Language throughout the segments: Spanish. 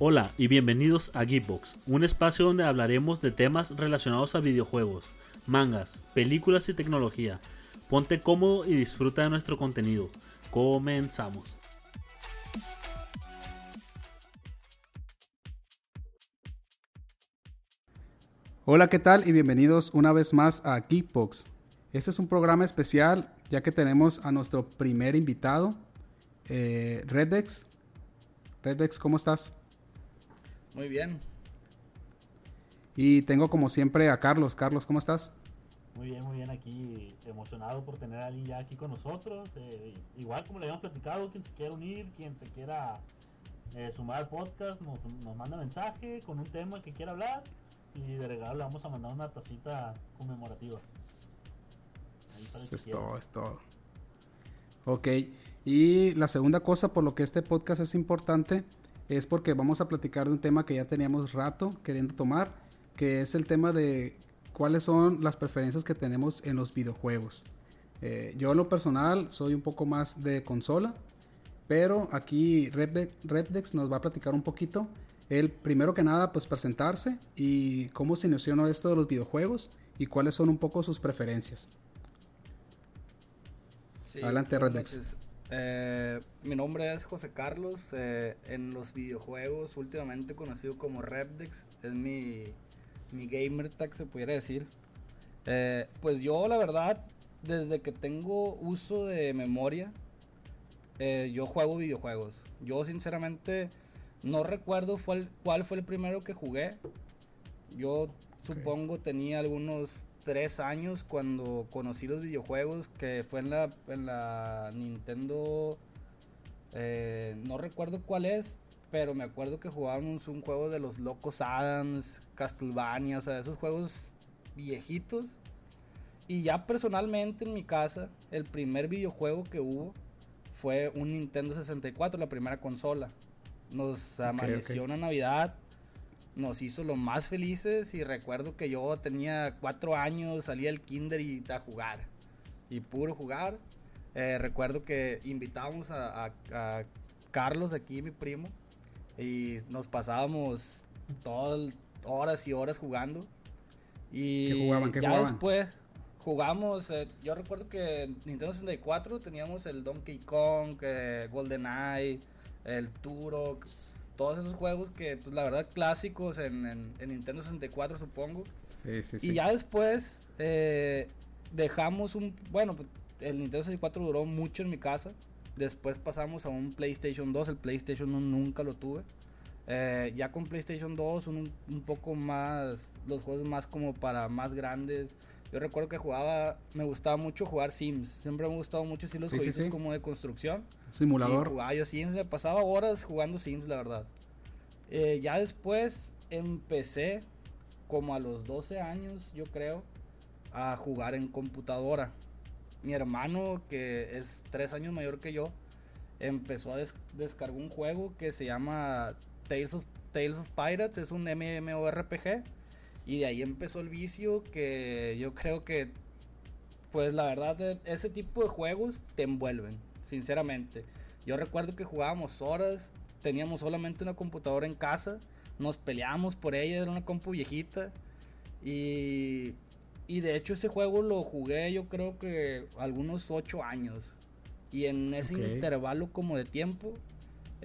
Hola y bienvenidos a Geekbox, un espacio donde hablaremos de temas relacionados a videojuegos, mangas, películas y tecnología. Ponte cómodo y disfruta de nuestro contenido. Comenzamos. Hola, ¿qué tal? Y bienvenidos una vez más a Geekbox. Este es un programa especial ya que tenemos a nuestro primer invitado, eh, Reddex. Reddex, ¿cómo estás? Muy bien. Y tengo como siempre a Carlos. Carlos, ¿cómo estás? Muy bien, muy bien. Aquí emocionado por tener a alguien ya aquí con nosotros. Eh, igual como le habíamos platicado, quien se quiera unir, quien se quiera eh, sumar al podcast, nos, nos manda mensaje con un tema que quiera hablar y de regalo le vamos a mandar una tacita conmemorativa. Es todo, es todo. Ok, y la segunda cosa por lo que este podcast es importante es porque vamos a platicar de un tema que ya teníamos rato queriendo tomar, que es el tema de cuáles son las preferencias que tenemos en los videojuegos. Eh, yo en lo personal soy un poco más de consola, pero aquí Reddex nos va a platicar un poquito. El primero que nada, pues presentarse y cómo se inició esto de los videojuegos y cuáles son un poco sus preferencias. Adelante, Reddex. Eh, mi nombre es José Carlos. Eh, en los videojuegos, últimamente conocido como Reddex, es mi, mi gamer tag, se pudiera decir. Eh, pues yo, la verdad, desde que tengo uso de memoria, yo juego videojuegos. Yo, sinceramente, no recuerdo cuál fue el primero que jugué. Yo supongo tenía algunos tres años cuando conocí los videojuegos, que fue en la, en la Nintendo, eh, no recuerdo cuál es, pero me acuerdo que jugábamos un juego de los Locos Adams, Castlevania, o sea, esos juegos viejitos. Y ya personalmente en mi casa, el primer videojuego que hubo fue un Nintendo 64, la primera consola. Nos amaneció una Navidad nos hizo lo más felices y recuerdo que yo tenía cuatro años, salía al kinder y a jugar. Y puro jugar. Eh, recuerdo que invitábamos a, Carlos aquí, mi primo, y nos pasábamos todas horas y horas jugando. Y ya después jugamos, eh, yo recuerdo que en Nintendo 64 teníamos el Donkey Kong, eh, GoldenEye, el Turok todos esos juegos que, pues la verdad, clásicos en, en, Nintendo 64, supongo. Sí, sí, sí. Y ya después eh, dejamos un. Bueno, pues, el Nintendo 64 duró mucho en mi casa. Después pasamos a un PlayStation 2. El PlayStation 1 nunca lo tuve. Eh, ya con PlayStation 2, un, un poco más. Los juegos más como para más grandes. Yo recuerdo que jugaba, me gustaba mucho jugar Sims. Siempre me ha gustado mucho así los juegos como de construcción. Simulador. Y jugaba yo Sims, me pasaba horas jugando Sims, la verdad. Eh, ya después empecé, como a los 12 años, yo creo, a jugar en computadora. Mi hermano, que es 3 años mayor que yo, empezó a descargar un juego que se llama Tales of, Tales of Pirates. Es un MMORPG y de ahí empezó el vicio que yo creo que, pues la verdad, e, ese tipo de juegos te envuelven, sinceramente. Yo recuerdo que jugábamos horas, teníamos solamente una computadora en casa, nos peleábamos por ella, era una compu viejita. Y, y de hecho ese juego lo jugué yo creo que algunos 8 años. Y en ese intervalo como de tiempo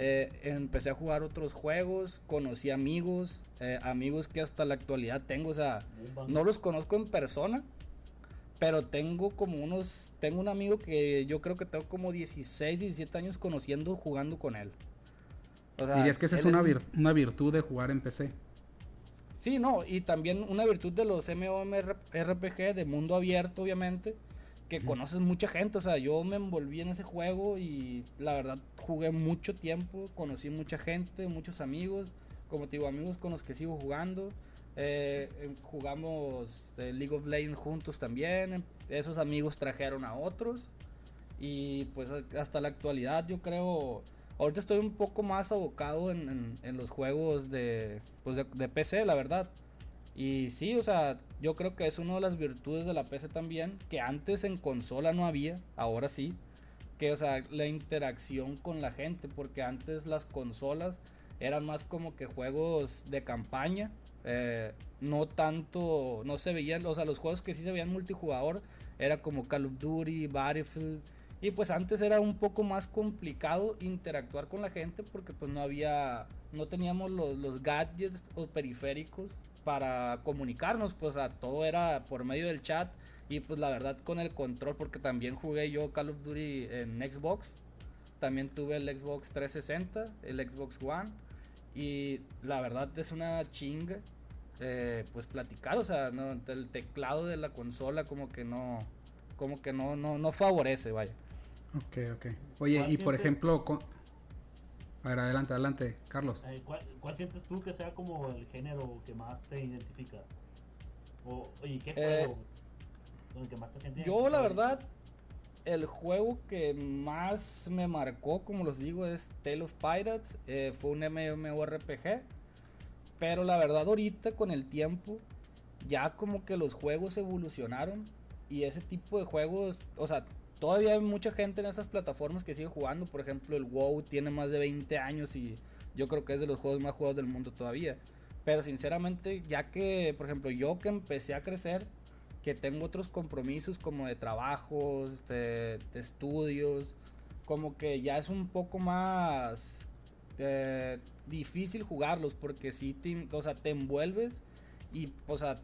eh, empecé a jugar otros juegos, conocí amigos, eh, amigos que hasta la actualidad tengo, o sea, no los conozco en persona, pero tengo como unos, tengo un amigo que yo creo que tengo como 16, 17 años conociendo, jugando con él. O sea, Dirías que esa es una, una virtud de jugar en PC. Sí, no, y también una virtud de los MMORPG de mundo abierto, obviamente, que conoces mucha gente. O sea, yo me envolví en ese juego y la verdad jugué mucho tiempo, conocí mucha gente, muchos amigos. Como te digo, amigos con los que sigo jugando. Eh, jugamos eh, League of Legends juntos también. Esos amigos trajeron a otros. Y pues hasta la actualidad yo creo... Ahorita estoy un poco más abocado en, los juegos de, pues de, de PC, la verdad. Y sí, o sea, yo creo que es una de las virtudes de la PC también, que antes en consola no había, ahora sí. Que, o sea, la interacción con la gente, porque antes las consolas eran más como que juegos de campaña. Eh, no tanto, no se veían, o sea, los juegos que sí se veían multijugador era como Call of Duty, Battlefield. Y pues antes era un poco más complicado interactuar con la gente porque pues no había, no teníamos los, los gadgets o periféricos para comunicarnos, pues a todo era por medio del chat y pues la verdad con el control porque también jugué yo Call of Duty en Xbox, también tuve el Xbox 360, el Xbox One y la verdad es una chinga eh, pues platicar, o sea, no, el teclado de la consola como que no como que no no no favorece, vaya. Ok, ok. Oye, y por ejemplo, a ver, adelante, adelante, Carlos. Eh, ¿cuál, sientes tú que sea como el género que más te identifica? O, ¿Y qué eh, juego? que más te yo, la verdad, el juego que más me marcó, como los digo, es Tale of Pirates. Eh, fue un MMORPG. Pero la verdad, ahorita con el tiempo, ya como que los juegos evolucionaron. Y ese tipo de juegos, o sea, todavía hay mucha gente en esas plataformas que sigue jugando. Por ejemplo, el WoW tiene más de 20 años y yo creo que es de los juegos más jugados del mundo todavía. Pero sinceramente, ya que, por ejemplo, yo que empecé a crecer, que tengo otros compromisos como de trabajos, de, estudios, como que ya es un poco más eh, difícil jugarlos porque si te, o sea, te envuelves y, o sea,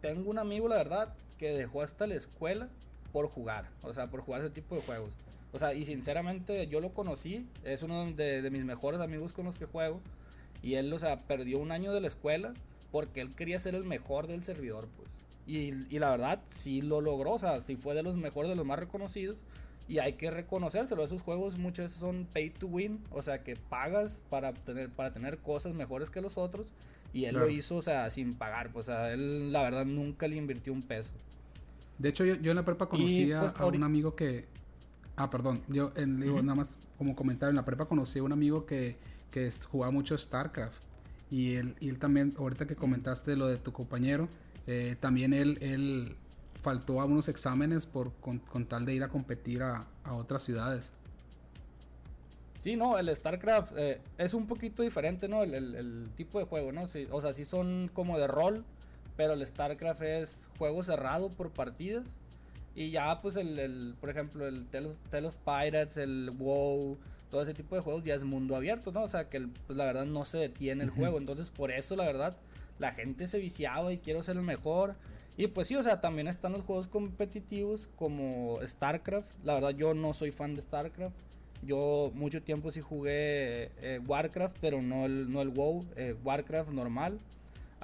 tengo un amigo, la verdad, que dejó hasta la escuela por jugar, o sea, por jugar ese tipo de juegos. O sea, y sinceramente yo lo conocí, es uno de, mis mejores amigos con los que juego. Y él, o sea, perdió un año de la escuela porque él quería ser el mejor del servidor, pues. Y, la verdad, sí lo logró, o sea, sí fue de los mejores, de los más reconocidos. Y hay que reconocérselo, esos juegos muchos son pay to win, o sea, que pagas para tener, para tener cosas mejores que los otros. Y él lo hizo, o sea, sin pagar, pues, o sea, él la verdad nunca le invirtió un peso. De hecho, yo, yo en la prepa conocí a, pues, un amigo que... Ah, perdón. Yo, en, digo, nada más como comentario, en la prepa conocí a un amigo que, que jugaba mucho StarCraft. Y él, y él también, ahorita que comentaste lo de tu compañero, eh, también él, él faltó a unos exámenes por, con, tal de ir a competir a, a otras ciudades. Sí, no, el StarCraft eh, es un poquito diferente, ¿no? El, el, el, tipo de juego, ¿no? Sí, o sea, sí son como de rol, pero el StarCraft es juego cerrado por partidas. Y ya, pues, el, el por ejemplo, el Tale of, Pirates, el WoW, todo ese tipo de juegos ya es mundo abierto, ¿no? O sea, que pues, la verdad no se detiene el juego. Entonces, por eso, la verdad, la gente se viciaba y quiero ser el mejor. Y pues sí, o sea, también están los juegos competitivos como StarCraft. La verdad, yo no soy fan de StarCraft. Yo mucho tiempo sí jugué eh, Warcraft, pero no el, no el WoW, eh, Warcraft normal.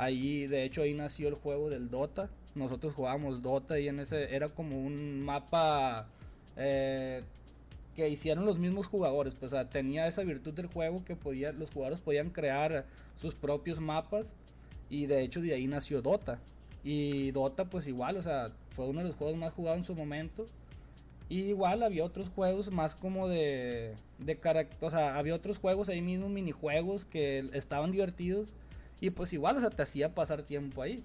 Ahí, de hecho, ahí nació el juego del Dota. Nosotros jugábamos Dota y en ese era como un mapa eh, que hicieron los mismos jugadores. Pues, o sea, tenía esa virtud del juego que podía, los jugadores podían crear sus propios mapas. Y de hecho, de ahí nació Dota. Y Dota, pues igual, o sea, fue uno de los juegos más jugados en su momento. Y igual había otros juegos más como de, de carácter, o sea, había otros juegos ahí mismo, minijuegos que estaban divertidos y pues igual, o sea, te hacía pasar tiempo ahí.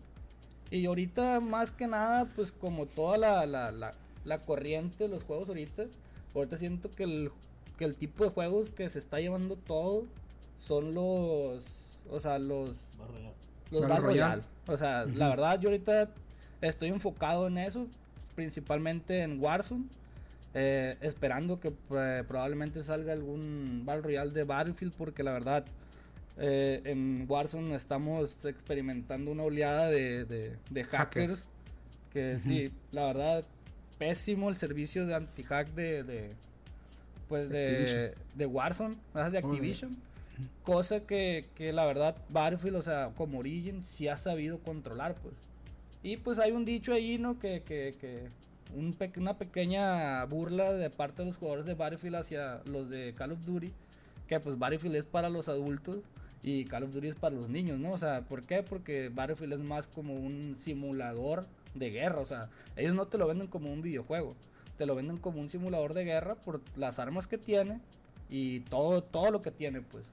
Y ahorita más que nada, pues como toda la, la, la, corriente de los juegos ahorita, ahorita siento que el, que el tipo de juegos que se está llevando todo son los, o sea, los... Los Battle Royale. O sea, la verdad yo ahorita estoy enfocado en eso, principalmente en Warzone. Eh, esperando que eh, probablemente salga algún Battle Royale de Battlefield porque la verdad eh, en Warzone estamos experimentando una oleada de, hackers, que sí, la verdad, pésimo el servicio de anti-hack de, pues de, de Warzone, de Activision. Cosa que, la verdad Battlefield, o sea, como Origin, sí ha sabido controlar, pues. Y pues hay un dicho ahí, ¿no? Que, que, una pequeña burla de parte de los jugadores de Battlefield hacia los de Call of Duty, que pues Battlefield es para los adultos y Call of Duty es para los niños, ¿no? O sea, ¿por qué? Porque Battlefield es más como un simulador de guerra, o sea, ellos no te lo venden como un videojuego, te lo venden como un simulador de guerra por las armas que tiene y todo, todo lo que tiene, pues.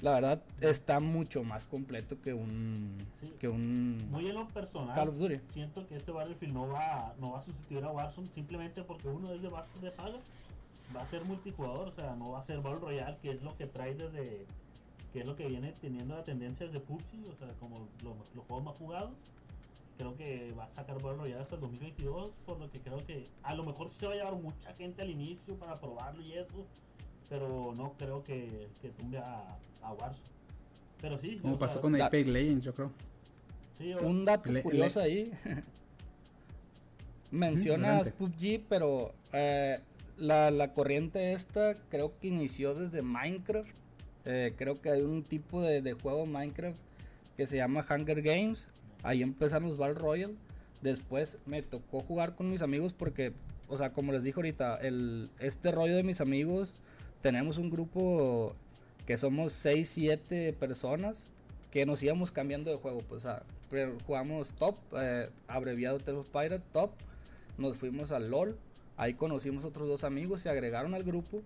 La verdad está mucho más completo que un que un muy en lo personal Call of Duty. siento que este Battlefield no va no va a sustituir a Warzone simplemente porque uno es de base de paga va a ser multijugador o sea no va a ser Battle Royale que es lo que trae desde que es lo que viene teniendo la tendencia de PUBG, o sea, como los, los juegos más jugados. Creo que va a sacar Battle Royale hasta el 2022, por lo que creo que a lo mejor sí se va a llevar mucha gente al inicio para probarlo y eso, pero no creo que, que tumbe a, a Warzone. Pero sí. Como pasó sea, con Apex Legends, yo creo. sí, o- Un dato Le- curioso ahí. Mencionas. PUBG, pero eh, la, la corriente esta creo que inició desde Minecraft. Eh, creo que hay un tipo de, de juego Minecraft que se llama Hunger Games. Ahí empezaron los Battle Royale. Después me tocó jugar con mis amigos porque, o sea, como les dije ahorita, el, este rollo de mis amigos, tenemos un grupo que somos 6, 7 personas que nos íbamos cambiando de juego. Pues, o sea, jugamos Top, eh, abreviado Tales Pirate, Top. Nos fuimos al LOL. Ahí conocimos otros dos amigos, se agregaron al grupo.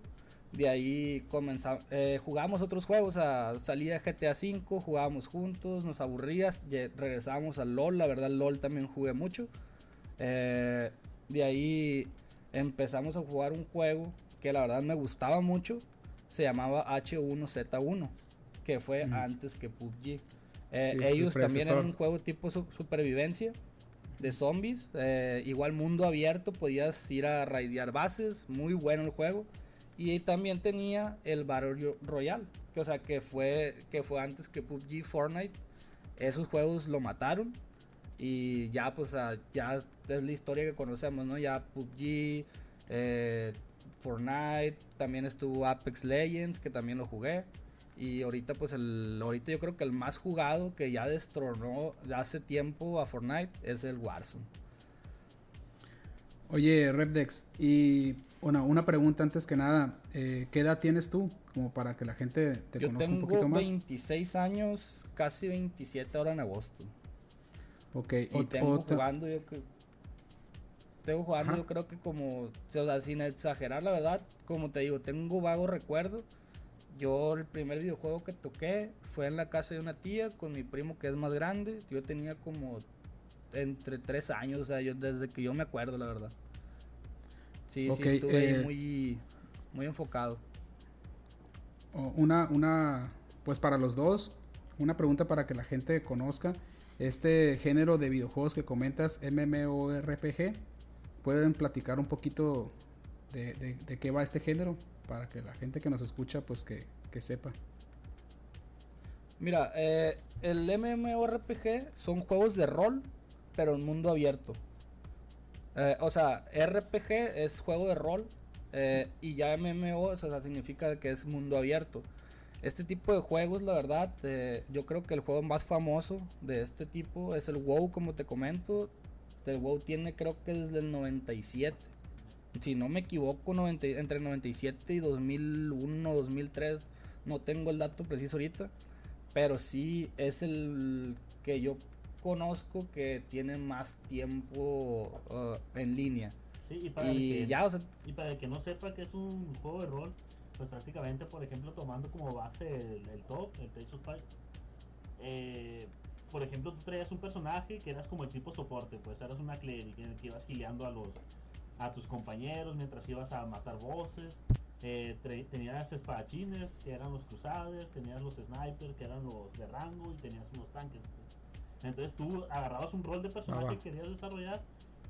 De ahí comenzamos, eh, jugamos otros juegos, a salía GTA V, jugábamos juntos, nos aburrías, regresábamos al LOL, la verdad LOL también jugué mucho. Eh, de ahí empezamos a jugar un juego que la verdad me gustaba mucho, se llamaba H1Z1, que fue antes que PUBG. Eh, Sí, ellos el también eran un juego tipo su- supervivencia de zombies, igual mundo abierto, podías ir a raidear bases, muy bueno el juego. Y también tenía el Battle Ro- Royale, que, o sea, que fue, que fue antes que PUBG, Fortnite. Esos juegos lo mataron. Y ya, pues, ya es la historia que conocemos, ¿no? Ya PUBG, eh, Fortnite, también estuvo Apex Legends, que también lo jugué. Y ahorita, pues, el, ahorita yo creo que el más jugado que ya destronó de hace tiempo a Fortnite es el Warzone. Oye, Repdex, y bueno, una pregunta antes que nada, eh, ¿qué edad tienes tú? Como para que la gente te Yo conozca un tengo poquito más. 26 años, casi 27 ahora en agosto. Ok, Y tengo jugando, yo creo. Tengo jugando, Ajá. yo creo que como. O sea, sin exagerar, la verdad, como te digo, tengo vago recuerdo. Yo, el primer videojuego que toqué fue en la casa de una tía con mi primo que es más grande. Yo tenía como entre 3 años, o sea, yo desde que yo me acuerdo, la verdad. Sí, sí, estuve eh, muy, muy enfocado. una, una, pues para los dos, una pregunta para que la gente conozca este género de videojuegos que comentas, MMORPG. ¿Pueden platicar un poquito de, de- de qué va este género? Para que la gente que nos escucha, pues que, que sepa. Mira, eh, el MMORPG son juegos de rol, pero en mundo abierto. Eh, o sea, RPG es juego de rol eh, y ya MMO o sea, significa que es mundo abierto. Este tipo de juegos, la verdad, eh, yo creo que el juego más famoso de este tipo es el WoW, como te comento. El WoW tiene creo que desde el 97. Si no me equivoco, 90 entre 97 y 2001, 2003. No tengo el dato preciso ahorita. Pero sí es el que yo conozco que tiene más tiempo uh, en línea. sí, y para el que- ya, o sea, Y para el que no sepa que es un juego de rol, pues prácticamente, por ejemplo, tomando como base el, el top, el Tales of Pi- eh, por ejemplo, tú traías un personaje que eras como el tipo soporte, pues eras una cleric en el que ibas gileando a los a tus compañeros mientras ibas a matar bosses. eh, tenías espadachines que eran los crusaders, tenías los snipers que eran los de rango y tenías unos tanques. Entonces tú agarrabas un rol de personaje va. que querías desarrollar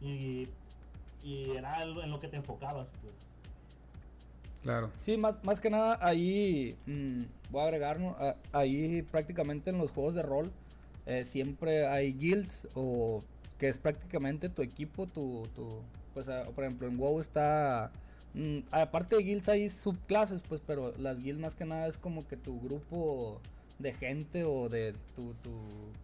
y, y era algo en lo que te enfocabas. Pues. Claro. Sí, más, más que nada ahí mm, voy a agregar, ¿no? A- ahí prácticamente en los juegos de rol eh, siempre hay guilds o que es prácticamente tu equipo, tu, tu pues ah, por ejemplo en WoW está, mm, aparte de guilds hay subclases pues, pero las guilds más que nada es como que tu grupo de gente o de tu, tu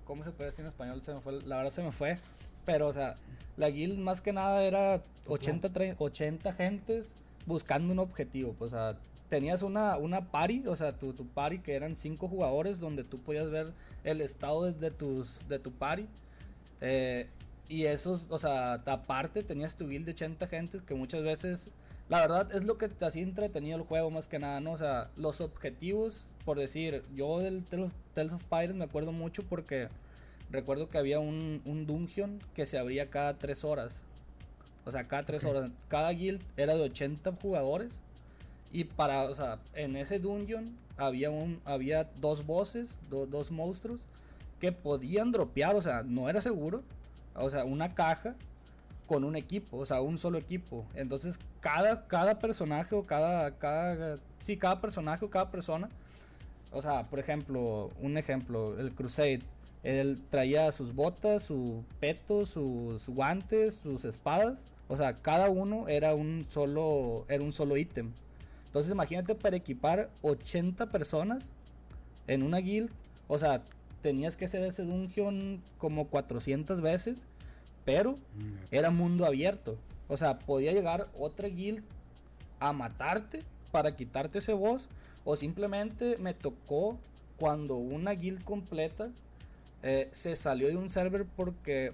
¿cómo se puede decir en español? Se me fue, la verdad se me fue, pero o sea, la guild más que nada era 80, tre- 80 gentes buscando un objetivo. Pues, o sea, tenías una, una party, o sea, tu, tu party que eran cinco jugadores donde tú podías ver el estado de, tus, de tu party. Eh, y esos, o sea, aparte tenías tu guild de 80 gentes que muchas veces, la verdad es lo que te hacía entretenido el juego más que nada, ¿no? O sea, los objetivos, por decir, yo del Tales of Pirates me acuerdo mucho porque recuerdo que había un, un dungeon que se abría cada 3 horas. O sea, cada 3 Ok. horas. Cada guild era de 80 jugadores. Y para, o sea, en ese dungeon había, un, había dos bosses, dos monstruos que podían dropear, o sea, no era seguro, o sea, una caja con un equipo, o sea, un solo equipo. Entonces, cada, cada personaje o cada, cada, sí, cada personaje o cada persona, o sea, por ejemplo, un ejemplo, el Crusade, él traía sus botas, su peto, sus guantes, sus espadas, o sea, cada uno era un solo, era un solo ítem. Entonces, imagínate para equipar 80 personas en una guild, o sea, tenías que hacer ese dungeon como 400 veces, pero mm. era mundo abierto. O sea, podía llegar otra guild a matarte para quitarte ese boss, o simplemente me tocó cuando una guild completa eh, se salió de un server porque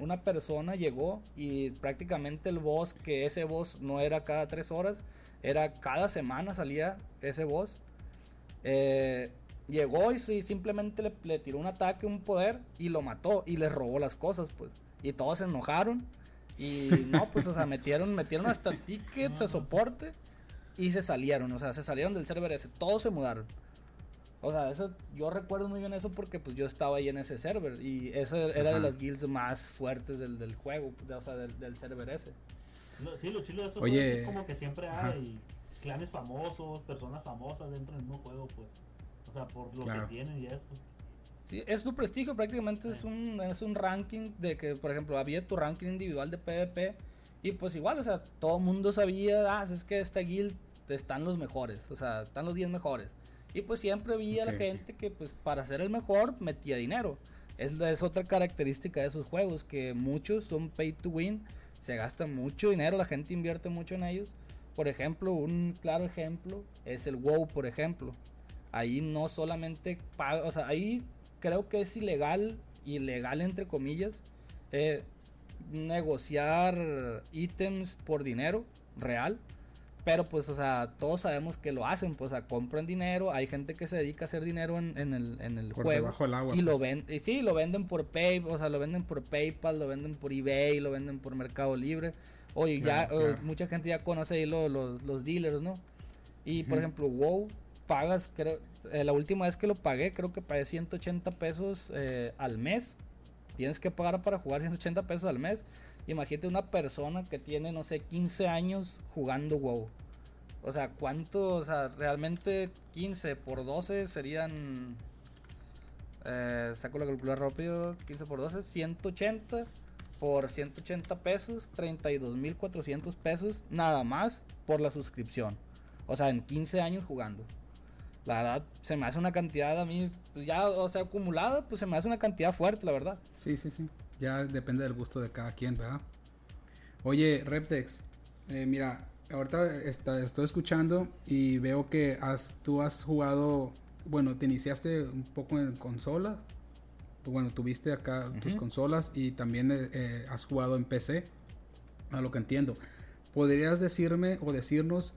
una persona llegó y prácticamente el boss, que ese boss no era cada tres horas, era cada semana salía ese boss. Eh, llegó y, simplemente le, tiró un ataque, un poder y lo mató y le robó las cosas, pues. Y todos se enojaron y no, pues, o sea, metieron, metieron hasta tickets de soporte y se salieron, o sea, se salieron del server ese, todos se mudaron. O sea, eso, yo recuerdo muy bien eso porque pues yo estaba ahí en ese server y ese era de las guilds más fuertes del, del juego, o sea, del, server ese. sí, lo chido de eso es como que siempre hay clanes famosos, personas famosas dentro del mismo juego, pues. O sea, por lo que tienen y eso. Sí, es tu prestigio, prácticamente es un, es un ranking de que, por ejemplo, había tu ranking individual de PvP y pues igual, o sea, todo el mundo sabía, ah, es que esta guild están los mejores, o sea, están los 10 mejores. Y pues siempre había la gente que pues para ser el mejor metía dinero. Es, es otra característica de esos juegos, que muchos son pay to win, se gasta mucho dinero, la gente invierte mucho en ellos. Por ejemplo, un claro ejemplo es el WoW, por ejemplo ahí no solamente paga, o sea, ahí creo que es ilegal, ilegal entre comillas, eh, negociar ítems por dinero real. Pero pues, o sea, todos sabemos que lo hacen, pues, o sea, compran dinero, hay gente que se dedica a hacer dinero en, el, en el juego. y lo pues. ven, y sí, lo venden por Pay, o sea, lo venden por PayPal, lo venden por eBay, lo venden por Mercado Libre. Oye, ya, mucha gente ya conoce ahí los, los, dealers, ¿no? Y por ejemplo, WoW pagas, creo, eh, la última vez que lo pagué, creo que pagué 180 pesos eh, al mes. Tienes que pagar para jugar 180 pesos al mes. Imagínate una persona que tiene, no sé, 15 años jugando WoW. O sea, ¿cuánto? O sea, realmente 15 por 12 serían... Eh, con la calculadora rápido. 15 por 12, 180 por 180 pesos, 32.400 pesos nada más por la suscripción. O sea, en 15 años jugando la verdad, se me hace una cantidad a mí, pues ya, o sea, acumulada, pues se me hace una cantidad fuerte, la verdad. Sí, sí, sí. Ya depende del gusto de cada quien, ¿verdad? Oye, Reptex, eh, mira, ahorita está, estoy escuchando y veo que has, tú has jugado, bueno, te iniciaste un poco en consola, bueno, tuviste acá tus consolas y también eh, eh, has jugado en PC, a lo que entiendo. ¿Podrías decirme o decirnos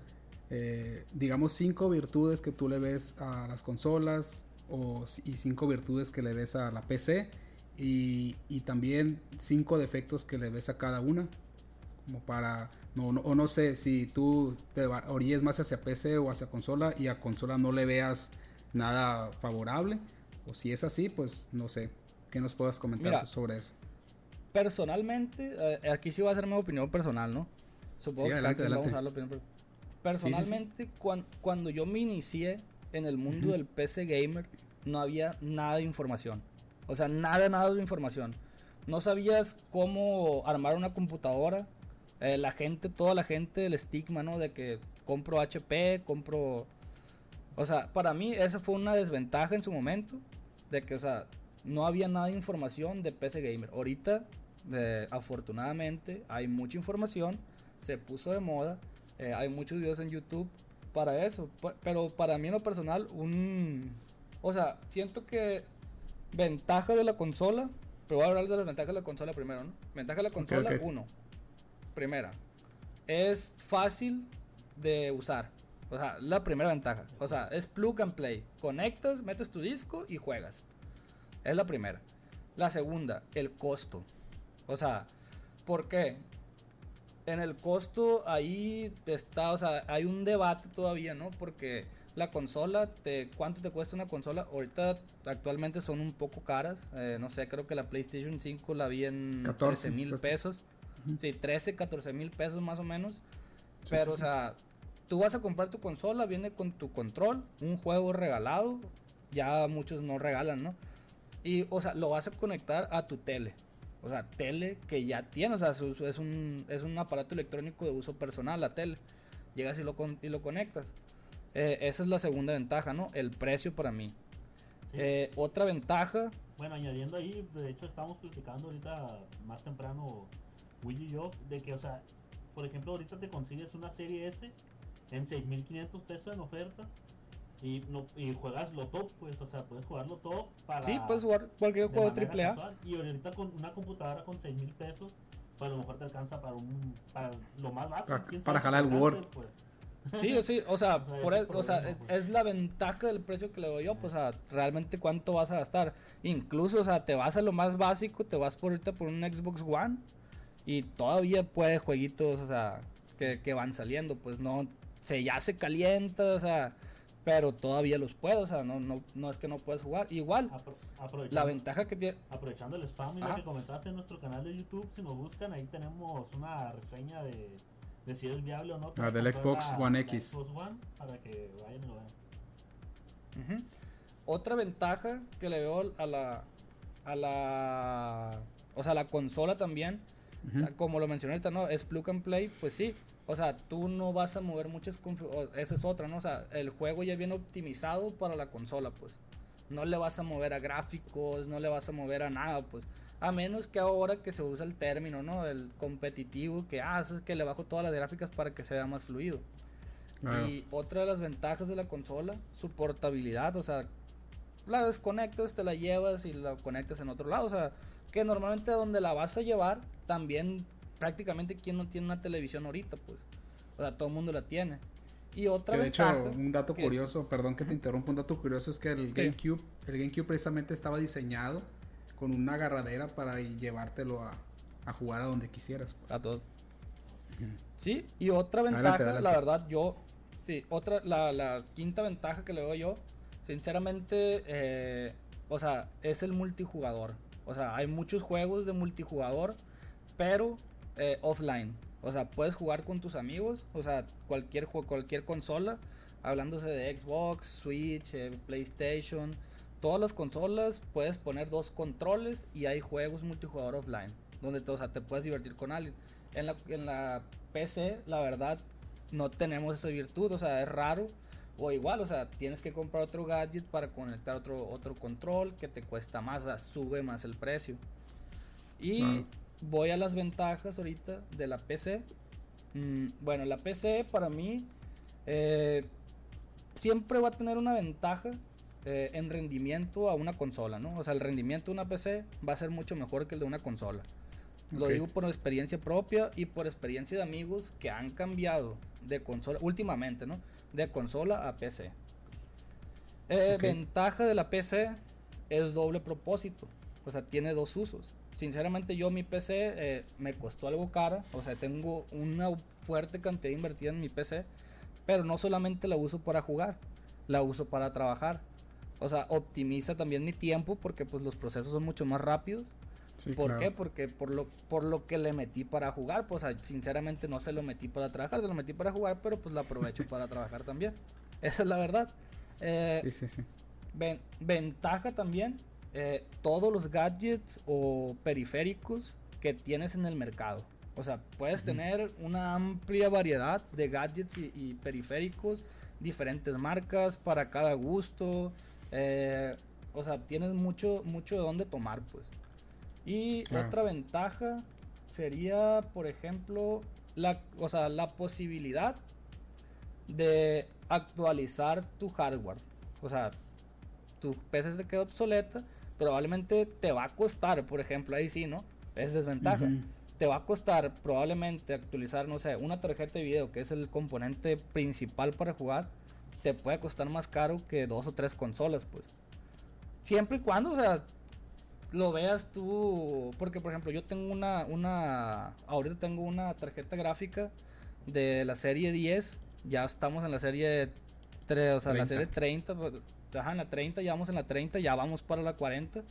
eh, digamos, cinco virtudes que tú le ves a las consolas o, y cinco virtudes que le ves a la PC y, también cinco defectos que le ves a cada una, como para, no, o no sé si tú te oríes más hacia PC o hacia consola y a consola no le veas nada favorable, o si es así, pues no sé, ¿qué nos puedas comentar sobre eso? Personalmente, eh, aquí sí va a ser mi opinión personal, ¿no? Supongo que vamos a dar la opinión personal Personalmente, Cuando, yo me inicié en el mundo del PC gamer, no había nada de información. O sea, nada, nada de información. No sabías cómo armar una computadora. Eh, la gente, toda la gente, el estigma, ¿no? De que compro HP, compro... O sea, para mí esa fue una desventaja en su momento. De que, o sea, no había nada de información de PC gamer. Ahorita, afortunadamente, hay mucha información. Se puso de moda eh, hay muchos videos en YouTube para eso. Pero para mí en lo personal, un... O sea, siento que ventaja de la consola, pero voy a hablar de las ventajas de la consola primero, ¿no? Ventaja de la consola, uno. Primera, es fácil de usar. O sea, la primera ventaja. O sea, es plug and play. Conectas, metes tu disco y juegas. Es la primera. La segunda, el costo. O sea, ¿por qué? en el costo ahí está, o sea, hay un debate todavía, ¿no? Porque la consola, te, ¿cuánto te cuesta una consola? Ahorita actualmente son un poco caras. eh, no sé, creo que la PlayStation 5 la vi en 14, 13 mil pesos. Sí, 13, 14 mil pesos más o menos. Sí, Pero, sí, o sea, tú vas a comprar tu consola, viene con tu control, un juego regalado. Ya muchos no regalan, ¿no? Y, o sea, lo vas a conectar a tu tele. O sea, tele que ya tiene, o sea, es un, es un aparato electrónico de uso personal, la tele. Llegas y lo, con- y lo conectas. Eh, esa es la segunda ventaja, ¿no? El precio para mí. Sí. Eh, otra ventaja, Bueno, añadiendo ahí, de hecho estamos platicando ahorita más temprano, Will y yo, de que, o sea, por ejemplo, ahorita te consigues una serie S en 6.500 pesos en oferta y, no, y juegas lo top, pues, o sea, puedes jugarlo top para... sí, puedes jugar cualquier juego AAA. casual. Y ahorita con una computadora con 6.000 pesos, pues a lo mejor te alcanza para un para lo más básico. Para- para jalar el Word. pues. Sí, sí, o sea, O sea, por ese e- o sea, es, la ventaja del precio que le doy yo, pues, o sea, realmente cuánto vas a gastar. Incluso, o sea, te vas a lo más básico, te vas por ahorita por un Xbox One y todavía puede jueguitos, o sea, que, que van saliendo, pues no, se ya se calienta, o sea, pero todavía los puedo, o sea, no, no, no es que no puedes jugar. Igual, Apro- la ventaja que tiene, aprovechando el spam y lo que comentaste en nuestro canal de YouTube, si nos buscan, ahí tenemos una reseña de, de si es viable o no. Ah, del Xbox la- One la X. Xbox One, para que vayan y lo vean. Otra ventaja que le veo a la a la o sea, la consola también, o sea, Ujú. como lo mencioné ahorita, no, es plug and play, pues sí. O sea, tú no vas a mover muchas esa es otra, ¿no? O sea, el juego ya viene optimizado para la consola, pues. No le vas a mover a gráficos, no le vas a mover a nada, pues. A menos que ahora que se usa el término, ¿no? El competitivo, que ah, es que le bajo todas las gráficas para que se vea más fluido. Claro. Y otra de las ventajas de la consola, su portabilidad, o sea, la desconectas, te la llevas y la conectas en otro lado, o sea, que normalmente donde la vas a llevar, también prácticamente quien no tiene una televisión ahorita, pues, o sea, todo el mundo la tiene. Y otra Que de hecho, un dato que- curioso, perdón que te interrumpa, un dato curioso es que el Sí. GameCube, el GameCube precisamente estaba diseñado con una agarradera para llevártelo a, a jugar a donde quisieras. pues. a todo. Sí, y otra ventaja, adelante. la verdad, yo, sí, otra, la, la quinta ventaja que le doy yo, sinceramente, eh, o sea, es el multijugador. O sea, hay muchos juegos de multijugador, pero eh, offline. O sea, puedes jugar con tus amigos, o sea, cualquier cualquier consola, hablándose de Xbox, Switch, eh, PlayStation, todas las consolas, puedes poner dos controles y hay juegos multijugador offline, donde te, o sea, te puedes divertir con alguien. En la, en la PC, la verdad, no tenemos esa virtud, o sea, es raro. O igual, o sea, tienes que comprar otro gadget para conectar otro, otro control que te cuesta más, o sea, sube más el precio. Y voy a las ventajas ahorita de la PC. Mm, bueno, la PC para mí eh, siempre va a tener una ventaja eh, en rendimiento a una consola, ¿no? O sea, el rendimiento de una PC va a ser mucho mejor que el de una consola. Lo digo por experiencia propia y por experiencia de amigos que han cambiado de consola, últimamente, ¿no? De consola a PC. Eh. Ventaja de la PC es doble propósito. O sea, tiene dos usos. Sinceramente yo mi PC eh, me costó algo cara. O sea, tengo una fuerte cantidad invertida en mi PC. Pero no solamente la uso para jugar. La uso para trabajar. O sea, optimiza también mi tiempo porque pues los procesos son mucho más rápidos. Sí, ¿Por claro. qué? Porque por lo, por lo que le metí para jugar, pues sinceramente no se lo metí para trabajar, se lo metí para jugar, pero pues lo aprovecho para trabajar también. Esa es la verdad. Eh, Sí, sí, sí. ven- ventaja también, eh, todos los gadgets o periféricos que tienes en el mercado. O sea, puedes tener una amplia variedad de gadgets y, y periféricos, diferentes marcas para cada gusto. Eh, o sea, tienes mucho, mucho de dónde tomar, pues. Y Claro. otra ventaja sería, por ejemplo, la, o sea, la posibilidad de actualizar tu hardware. O sea, tu PC se queda obsoleta, probablemente te va a costar, por ejemplo, ahí sí, ¿no? Es desventaja. Te va a costar probablemente actualizar, no sé, una tarjeta de video, que es el componente principal para jugar, te puede costar más caro que dos o tres consolas, pues. Siempre y cuando, o sea, lo veas tú, porque por ejemplo yo tengo una, una, ahorita tengo una tarjeta gráfica de la serie 10, ya estamos en la serie 3, o sea, la 30. serie 30, pues, ajá, en la 30, ya vamos en la 30, ya vamos para la 40.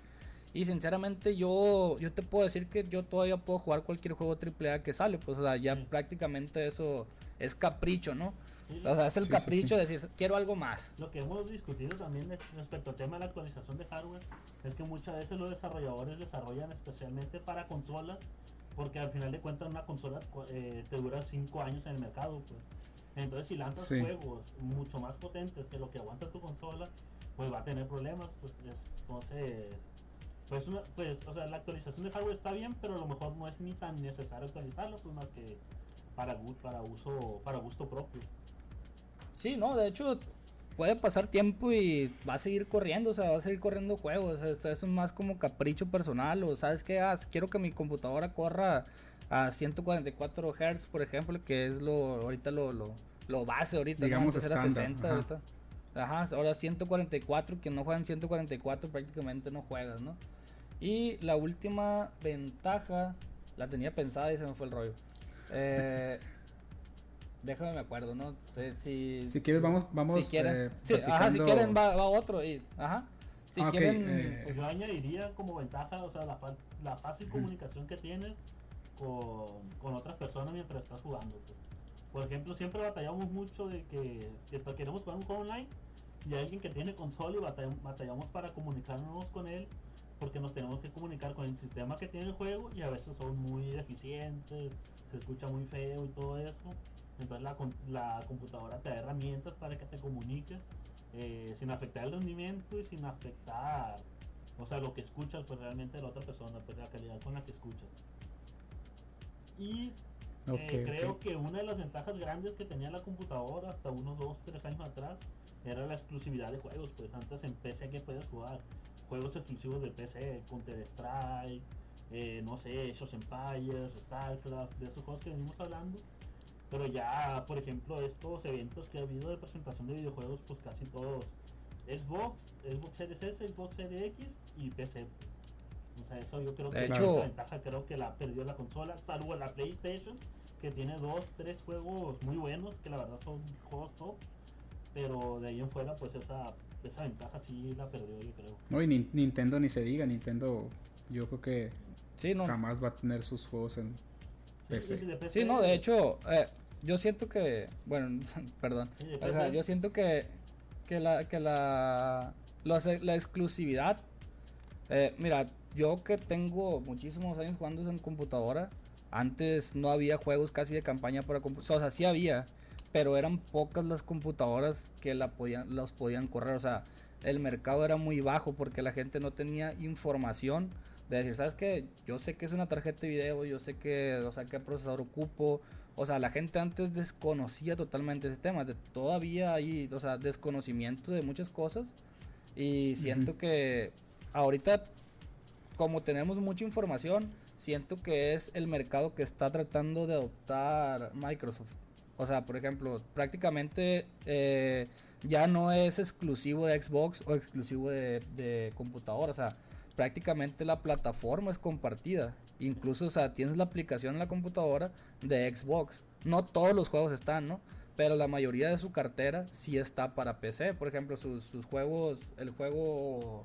Y sinceramente yo, yo te puedo decir que yo todavía puedo jugar cualquier juego AAA que sale, pues o sea, ya Sí. prácticamente eso es capricho, ¿no? Sí, O sea, es el Sí, capricho sí. de decir, quiero algo más. Lo que hemos discutido también es- respecto al tema de la actualización de hardware es que muchas veces los desarrolladores desarrollan especialmente para consolas porque al final de cuentas una consola eh, te dura 5 años en el mercado pues. entonces si lanzas Sí. juegos mucho más potentes que lo que aguanta tu consola pues va a tener problemas pues es- entonces pues, una, pues o sea la actualización de hardware está bien pero a lo mejor no es ni tan necesario actualizarlo pues más que para, para uso para gusto propio Sí, no, de hecho puede pasar tiempo y va a seguir corriendo, o sea, va a seguir corriendo juegos, o sea, eso es más como capricho personal, o sabes que quiero que mi computadora corra a 144 Hz, por ejemplo, que es lo ahorita lo, lo, lo base ahorita. Digamos Antes era estándar, 60 ajá. ahorita. Ajá, ahora 144, quien no juega en 144 prácticamente no juegas, ¿no? Y la última ventaja, la tenía pensada y se me fue el rollo. Eh, déjame me acuerdo, ¿no? Si, Si quieres, vamos, vamos si quieren, eh, sí, ajá, si quieren va, va otro y, ajá. Si Ah, quieren, eh, Pues yo añadiría como ventaja, o sea, la, la fácil comunicación que tienes con, con otras personas mientras estás jugando. pues. Por ejemplo, siempre batallamos mucho de que, que esto- queremos jugar un juego online y hay alguien que tiene consola y batallamos, batallamos para comunicarnos con él porque nos tenemos que comunicar con el sistema que tiene el juego y a veces son muy deficientes, se escucha muy feo y todo eso. Entonces la, la computadora te da herramientas para que te comuniques eh, sin afectar el rendimiento y sin afectar, o sea, lo que escuchas pues realmente de la otra persona, pues la calidad con la que escuchas. Y eh, creo que una de las ventajas grandes que tenía la computadora hasta unos 2, 3 años atrás era la exclusividad de juegos, pues antes en PC que puedes jugar juegos exclusivos de PC, Counter Strike, eh, no sé, of Empires, Starcraft, de esos juegos que venimos hablando. Pero ya, por ejemplo, estos eventos que ha habido de presentación de videojuegos, pues casi todos Xbox, Xbox Series S, Xbox Series X y PC. O sea, eso yo creo De que hecho- esa ventaja creo que la perdió la consola, salvo la PlayStation, que tiene dos, tres juegos muy buenos, que la verdad son juegos top. Pero de ahí en fuera, pues esa, esa ventaja sí la perdió, yo creo. No, y Nin- Nintendo ni se diga, Nintendo yo creo que sí, no, jamás va a tener sus juegos en... PC. de PC, sí, no, de hecho, eh, yo siento que, bueno, perdón, Sí, o sea, yo siento que, que la, que la, la, la exclusividad, eh, mira, yo que tengo muchísimos años jugando en computadora, antes no había juegos casi de campaña para computadora, o sea, sí había, pero eran pocas las computadoras que la podían, los podían correr, o sea, el mercado era muy bajo porque la gente no tenía información de decir, ¿sabes qué? Yo sé que es una tarjeta de video, yo sé que, o sea, qué procesador ocupo, o sea, la gente antes desconocía totalmente ese tema, de, todavía hay, o sea, desconocimiento de muchas cosas y siento Ujú. que ahorita, como tenemos mucha información, siento que es el mercado que está tratando de adoptar Microsoft. O sea, por ejemplo, prácticamente eh, ya no es exclusivo de Xbox o exclusivo de, de computadora. O sea, prácticamente la plataforma es compartida. Incluso, o sea, tienes la aplicación en la computadora de Xbox. No todos los juegos están, ¿no? Pero la mayoría de su cartera sí está para PC. Por ejemplo, sus, sus juegos, el juego,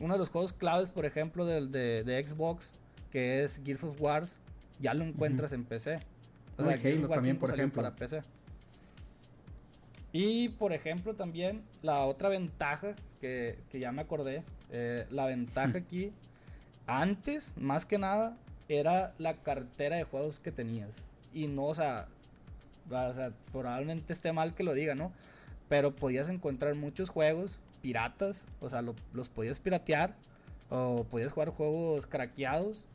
uno de los juegos claves, por ejemplo, del de, de Xbox, que es Gears of Wars, ya lo encuentras en PC. O Gears of War también, 5 por ejemplo. Para PC. Y por ejemplo también la otra ventaja que, que ya me acordé, eh, la ventaja aquí, antes más que nada, era la cartera de juegos que tenías. Y no, o sea, o sea, probablemente esté mal que lo diga, ¿no? Pero podías encontrar muchos juegos piratas, o sea, lo- los podías piratear, o podías jugar juegos craqueados,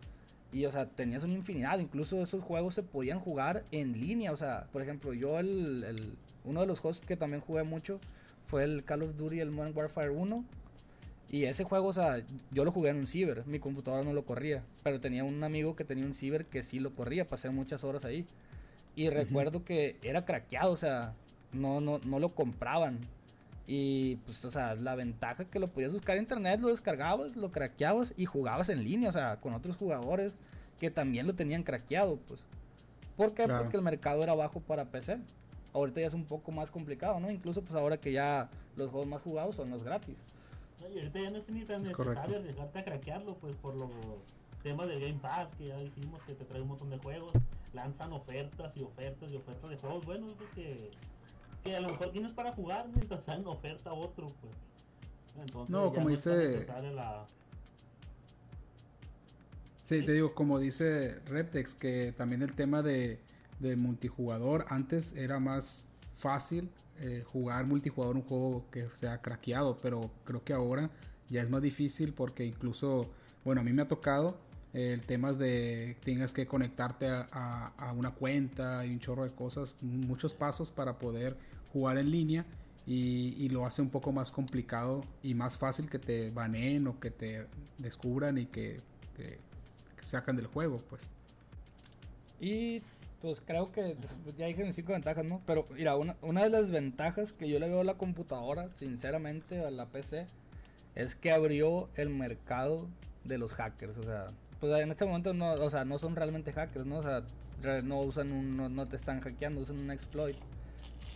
y, o sea, tenías una infinidad. Incluso esos juegos se podían jugar en línea. O sea, por ejemplo, yo el, el- uno de los juegos que también jugué mucho fue el Call of Duty, el Modern Warfare 1. Y ese juego, o sea, yo lo jugué en un ciber. Mi computadora no lo corría. Pero tenía un amigo que tenía un ciber que sí lo corría. Pasé muchas horas ahí. Y recuerdo que era craqueado, o sea, no, no, no lo compraban. Y pues, o sea, la ventaja que lo podías buscar en internet, lo descargabas, lo craqueabas y jugabas en línea, o sea, con otros jugadores que también lo tenían craqueado, pues. ¿Por qué? Porque el mercado era bajo para PC. Ahorita ya es un poco más complicado, ¿no? Incluso pues ahora que ya los juegos más jugados son los gratis. Y ahorita ya no es ni tan necesario arriesgarte a craquearlo, pues por los temas del Game Pass, que ya dijimos que te trae un montón de juegos, lanzan ofertas y ofertas y ofertas de juegos buenos, pues, que, que a lo mejor tienes para jugar mientras salen oferta otro, pues. Entonces, no, como dice... Sí, te digo, como dice Reptex, que también el tema de, de multijugador antes era más fácil eh, jugar multijugador un juego que sea craqueado, pero creo que ahora ya es más difícil porque incluso, bueno, a mí me ha tocado eh, el tema de tengas que conectarte a, a, una cuenta y un chorro de cosas, muchos pasos para poder jugar en línea y, y, lo hace un poco más complicado y más fácil que te baneen o que te descubran y que te sacan del juego, pues. Y pues creo que ya dije cinco ventajas, ¿no? Pero mira, una, una de las ventajas que yo le veo a la computadora, sinceramente, a la PC, es que abrió el mercado de los hackers. O sea, pues en este momento no, o sea, no son realmente hackers, ¿no? O sea, no usan un, no, te están hackeando, usan un exploit.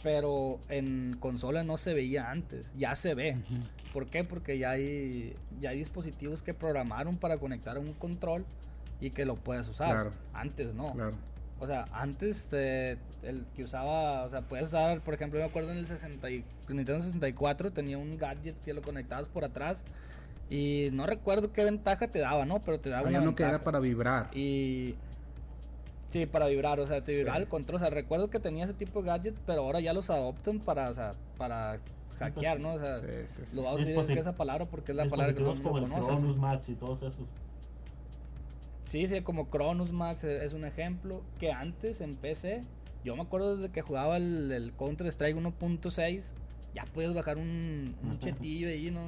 Pero en consola no se veía antes, ya se ve. ¿Por qué? Porque ya hay, ya hay dispositivos que programaron para conectar a un control y que lo puedes usar. Antes no. O sea, antes el que usaba, o sea, puedes usar, por ejemplo, me acuerdo en el 60 Nintendo 64 tenía un gadget que lo conectabas por atrás y no recuerdo qué ventaja te daba, ¿no? Pero te daba una uno que era para vibrar. Y sí, para vibrar, o sea, te vibraba el control, o sea, recuerdo que tenía ese tipo de gadget, pero ahora ya los adoptan para, o sea, para hackear, ¿no? O sea, lo vamos a decir esa palabra porque es la palabra que todo el mundo conoce. Max y todos esos. Sí, sí, como Cronus Max es un ejemplo. Que antes en PC, yo me acuerdo desde que jugaba el, Counter Strike 1.6, ya puedes bajar un, chetillo ahí, ¿no?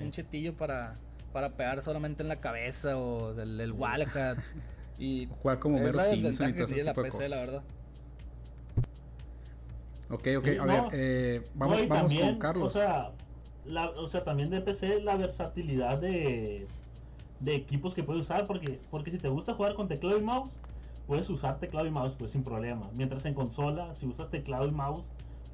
Un, chetillo para, para pegar solamente en la cabeza o del, el Wildcat. y jugar como Mero Simpson y todo la PC, la verdad. Ok, ok, a ver, eh, vamos, vamos con Carlos. O sea, o sea, también de PC la versatilidad de de equipos que puedes usar porque, porque si te gusta jugar con teclado y mouse, puedes usar teclado y mouse pues sin problema. Mientras en consola, si usas teclado y mouse,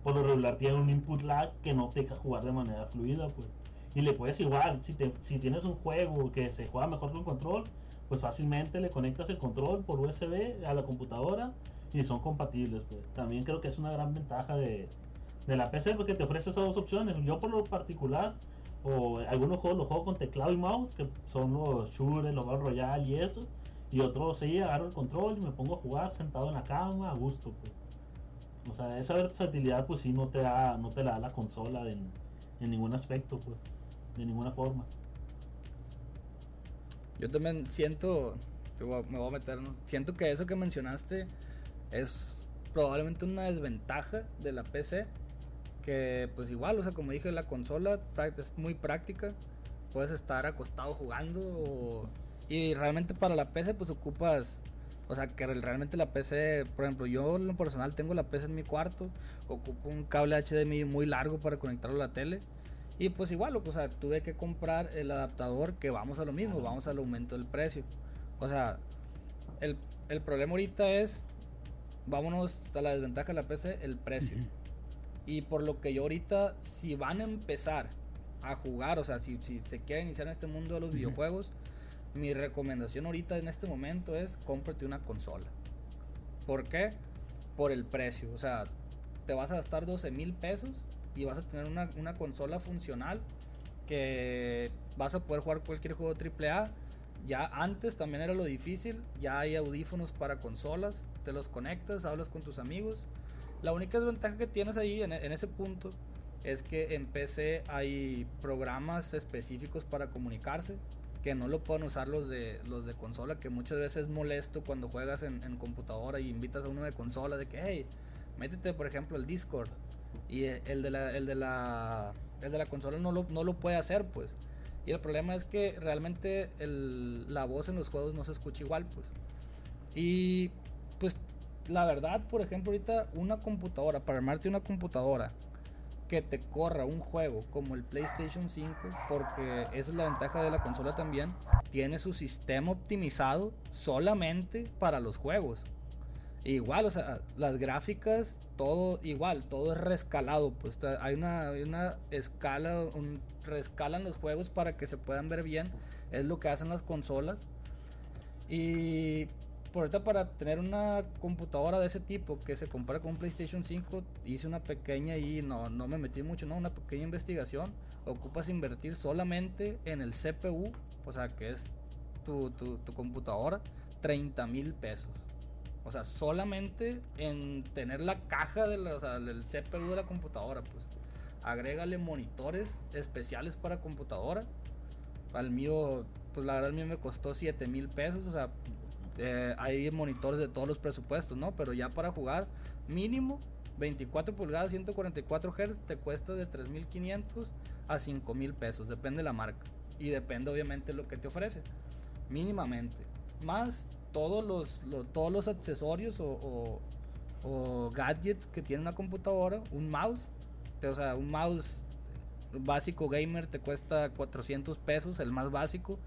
por lo regular tiene un input lag que no te deja jugar de manera fluida pues. Y le puedes igual, si, te, si tienes un juego que se juega mejor con control, pues fácilmente le conectas el control por USB a la computadora y son compatibles pues. También creo que es una gran ventaja de, de la PC porque te ofrece esas dos opciones. Yo por lo particular o algunos juegos los juego con teclado y mouse, que son los shooters, los Battle Royale y eso. Y otros sí, agarro el control y me pongo a jugar sentado en la cama a gusto. Pues. O sea, esa versatilidad pues sí no te da, no te la da la consola en, en ningún aspecto, pues, de ninguna forma. Yo también siento, me voy a meter. Siento que eso que mencionaste es probablemente una desventaja de la PC que pues igual, o sea, como dije, la consola es muy práctica. Puedes estar acostado jugando y realmente para la PC pues ocupas, o sea, que realmente la PC, por ejemplo, yo en lo personal tengo la PC en mi cuarto, ocupo un cable HDMI muy largo para conectarlo a la tele. Y pues igual, o sea, tuve que comprar el adaptador que vamos a lo mismo, vamos al aumento del precio. O sea, el, el problema ahorita es, vámonos a la desventaja de la PC, el precio. Y por lo que yo ahorita, si van a empezar a jugar, o sea, si, si se quiere iniciar en este mundo de los videojuegos, mi recomendación ahorita en este momento es cómprate una consola. ¿Por qué? Por el precio. O sea, te vas a gastar 12 mil pesos y vas a tener una, una, consola funcional que vas a poder jugar cualquier juego AAA. Ya antes también era lo difícil, ya hay audífonos para consolas, te los conectas, hablas con tus amigos la única desventaja que tienes ahí en, ese punto es que en PC hay programas específicos para comunicarse que no lo pueden usar los de los de consola, que muchas veces es molesto cuando juegas en, computadora y invitas a uno de consola de que, hey, métete por ejemplo el Discord y el de la, el de la, el de la consola no lo, no lo puede hacer pues. Y el problema es que realmente el, la voz en los juegos no se escucha igual pues. Y pues la verdad, por ejemplo, ahorita una computadora, para armarte una computadora que te corra un juego como el PlayStation 5, porque esa es la ventaja de la consola también, tiene su sistema optimizado solamente para los juegos. Igual, o sea, las gráficas, todo igual, todo es rescalado. Pues hay una, una escala, un, rescalan los juegos para que se puedan ver bien. Es lo que hacen las consolas. Y por ahorita para tener una computadora de ese tipo que se compara con un PlayStation 5, hice una pequeña y no, no me metí mucho, no, una pequeña investigación. Ocupas invertir solamente en el CPU, o sea, que es tu, tu, computadora, 30 mil pesos. O sea, solamente en tener la caja de o sea, del CPU de la computadora, pues. Agrégale monitores especiales para computadora. Al mío, pues la verdad, el mío me costó 7 mil pesos. O sea, eh, hay monitores de todos los presupuestos, ¿no? Pero ya para jugar, mínimo 24 pulgadas, 144 Hz, te cuesta de 3.500 a 5.000 pesos, depende de la marca. Y depende obviamente de lo que te ofrece, mínimamente. Más todos los, todos los accesorios o, gadgets que tiene una computadora, un mouse, o sea, un mouse básico gamer te cuesta 400 pesos, el más básico.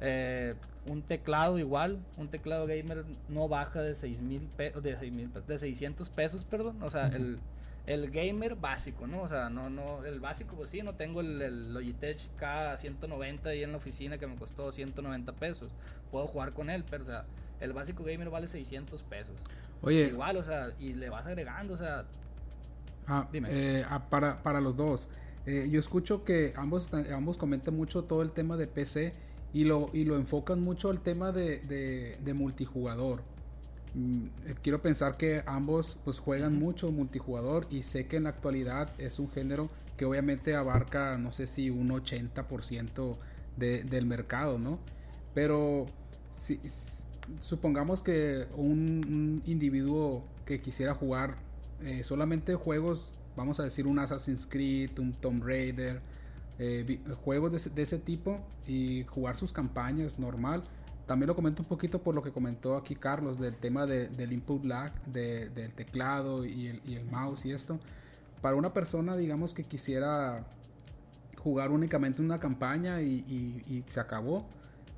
Eh, un teclado igual, un teclado gamer no baja de 6 mil de, 6, de 600 pesos, perdón, o sea, el, el, gamer básico, ¿no? O sea, no, no, el básico, pues sí, no tengo el, Logitech K190 ahí en la oficina que me costó 190 pesos, puedo jugar con él, pero o sea, el básico gamer vale 600 pesos. Oye. Igual, o sea, y le vas agregando, o sea... Ah, dime. Eh, ah, para, para los dos. Eh, yo escucho que ambos, ambos comentan mucho todo el tema de PC y lo, y lo enfocan mucho al tema de, de, multijugador. Mm, eh, quiero pensar que ambos pues juegan mucho multijugador y sé que en la actualidad es un género que obviamente abarca no sé si un 80% de, del mercado, ¿no? Pero si, supongamos que un, individuo que quisiera jugar eh, solamente juegos, vamos a decir un Assassin's Creed, un Tomb Raider, eh, juegos de ese, tipo y jugar sus campañas normal. También lo comento un poquito por lo que comentó aquí Carlos del tema del input lag del teclado y el, mouse y esto. Para una persona, digamos, que quisiera jugar únicamente una campaña y, se acabó.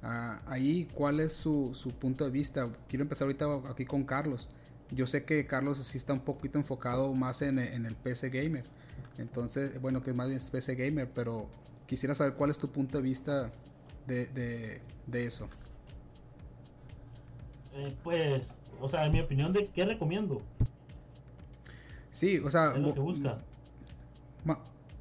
Ah, ahí, ¿cuál es su, punto de vista? Quiero empezar ahorita aquí con Carlos. Yo sé que Carlos sí está un poquito enfocado más en, en el PC Gamer. Entonces, bueno, que es más bien PC Gamer, pero quisiera saber cuál es tu punto de vista de, eso. Eh, pues, o sea, en mi opinión, ¿de qué recomiendo? Sí, o sea, lo que busca.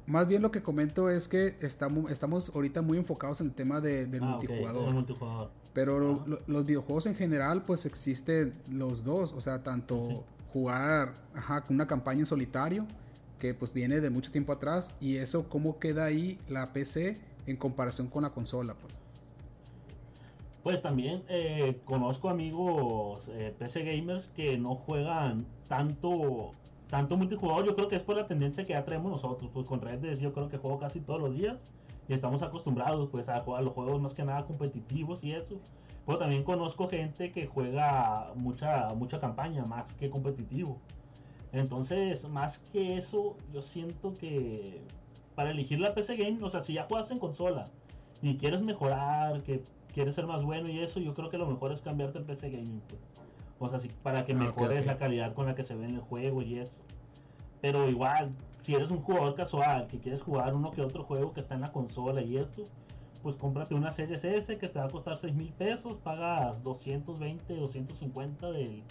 más bien lo que comento es que estamos, estamos ahorita muy enfocados en el tema de, del ah, multijugador. Pero los videojuegos en general, pues existen los dos, o sea, tanto jugar ajá, con una campaña en solitario que pues viene de mucho tiempo atrás y eso cómo queda ahí la PC en comparación con la consola pues pues también eh, conozco amigos eh, PC gamers que no juegan tanto tanto multijugador. Yo creo que es por la tendencia que ya traemos nosotros pues con Red Dead yo creo que juego casi todos los días y estamos acostumbrados pues a jugar los juegos más que nada competitivos y eso. Pero también conozco gente que juega mucha mucha campaña más que competitivo entonces, más que eso, yo siento que para elegir la PC Game, o sea, si ya juegas en consola y quieres mejorar, que quieres ser más bueno y eso, yo creo que lo mejor es cambiarte el PC Gaming. Pues. O sea, para que ah, mejores la calidad con la que se ve en el juego y eso. Pero igual, si eres un jugador casual que quieres jugar uno que otro juego que está en la consola y eso, pues cómprate una Series S que te va a costar 6 mil pesos, pagas 220, 250 del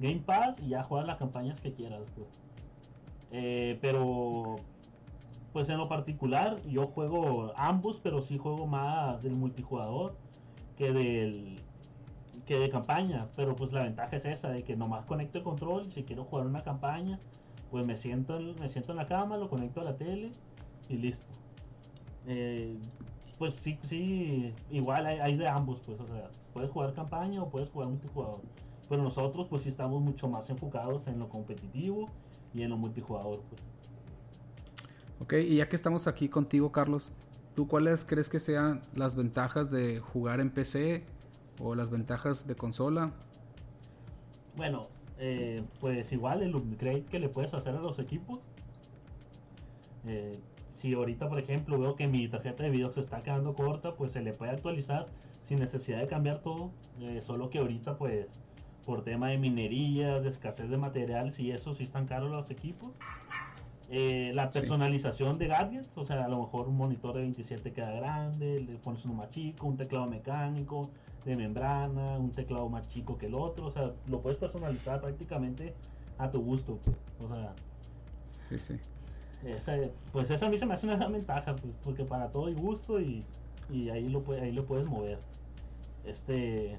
Game Pass y ya juegas las campañas que quieras, pues. Eh, pero, pues en lo particular, yo juego ambos, pero sí juego más del multijugador que del que de campaña. Pero pues la ventaja es esa, de que nomás conecto el control, si quiero jugar una campaña, pues me siento, me siento en la cama, lo conecto a la tele y listo. Eh, pues sí, sí, igual hay, hay, de ambos, pues, o sea, puedes jugar campaña o puedes jugar multijugador. Pero nosotros pues sí estamos mucho más enfocados en lo competitivo y en lo multijugador. Pues. Ok, y ya que estamos aquí contigo, Carlos, ¿tú cuáles crees que sean las ventajas de jugar en PC o las ventajas de consola? Bueno, eh, pues igual el upgrade que le puedes hacer a los equipos. Eh, si ahorita, por ejemplo, veo que mi tarjeta de video se está quedando corta, pues se le puede actualizar sin necesidad de cambiar todo. Eh, solo que ahorita, pues, por tema de minerías, de escasez de materiales y eso, sí están caros los equipos. Eh, la personalización de gadgets, o sea, a lo mejor un monitor de 27 queda grande, le pones uno más chico, un teclado mecánico, de membrana, un teclado más chico que el otro, o sea, lo puedes personalizar prácticamente a tu gusto, pues. o sea. Sí, sí. pues eso a mí se me hace una gran ventaja, pues, porque para todo hay gusto y, y ahí lo ahí lo puedes mover. Este.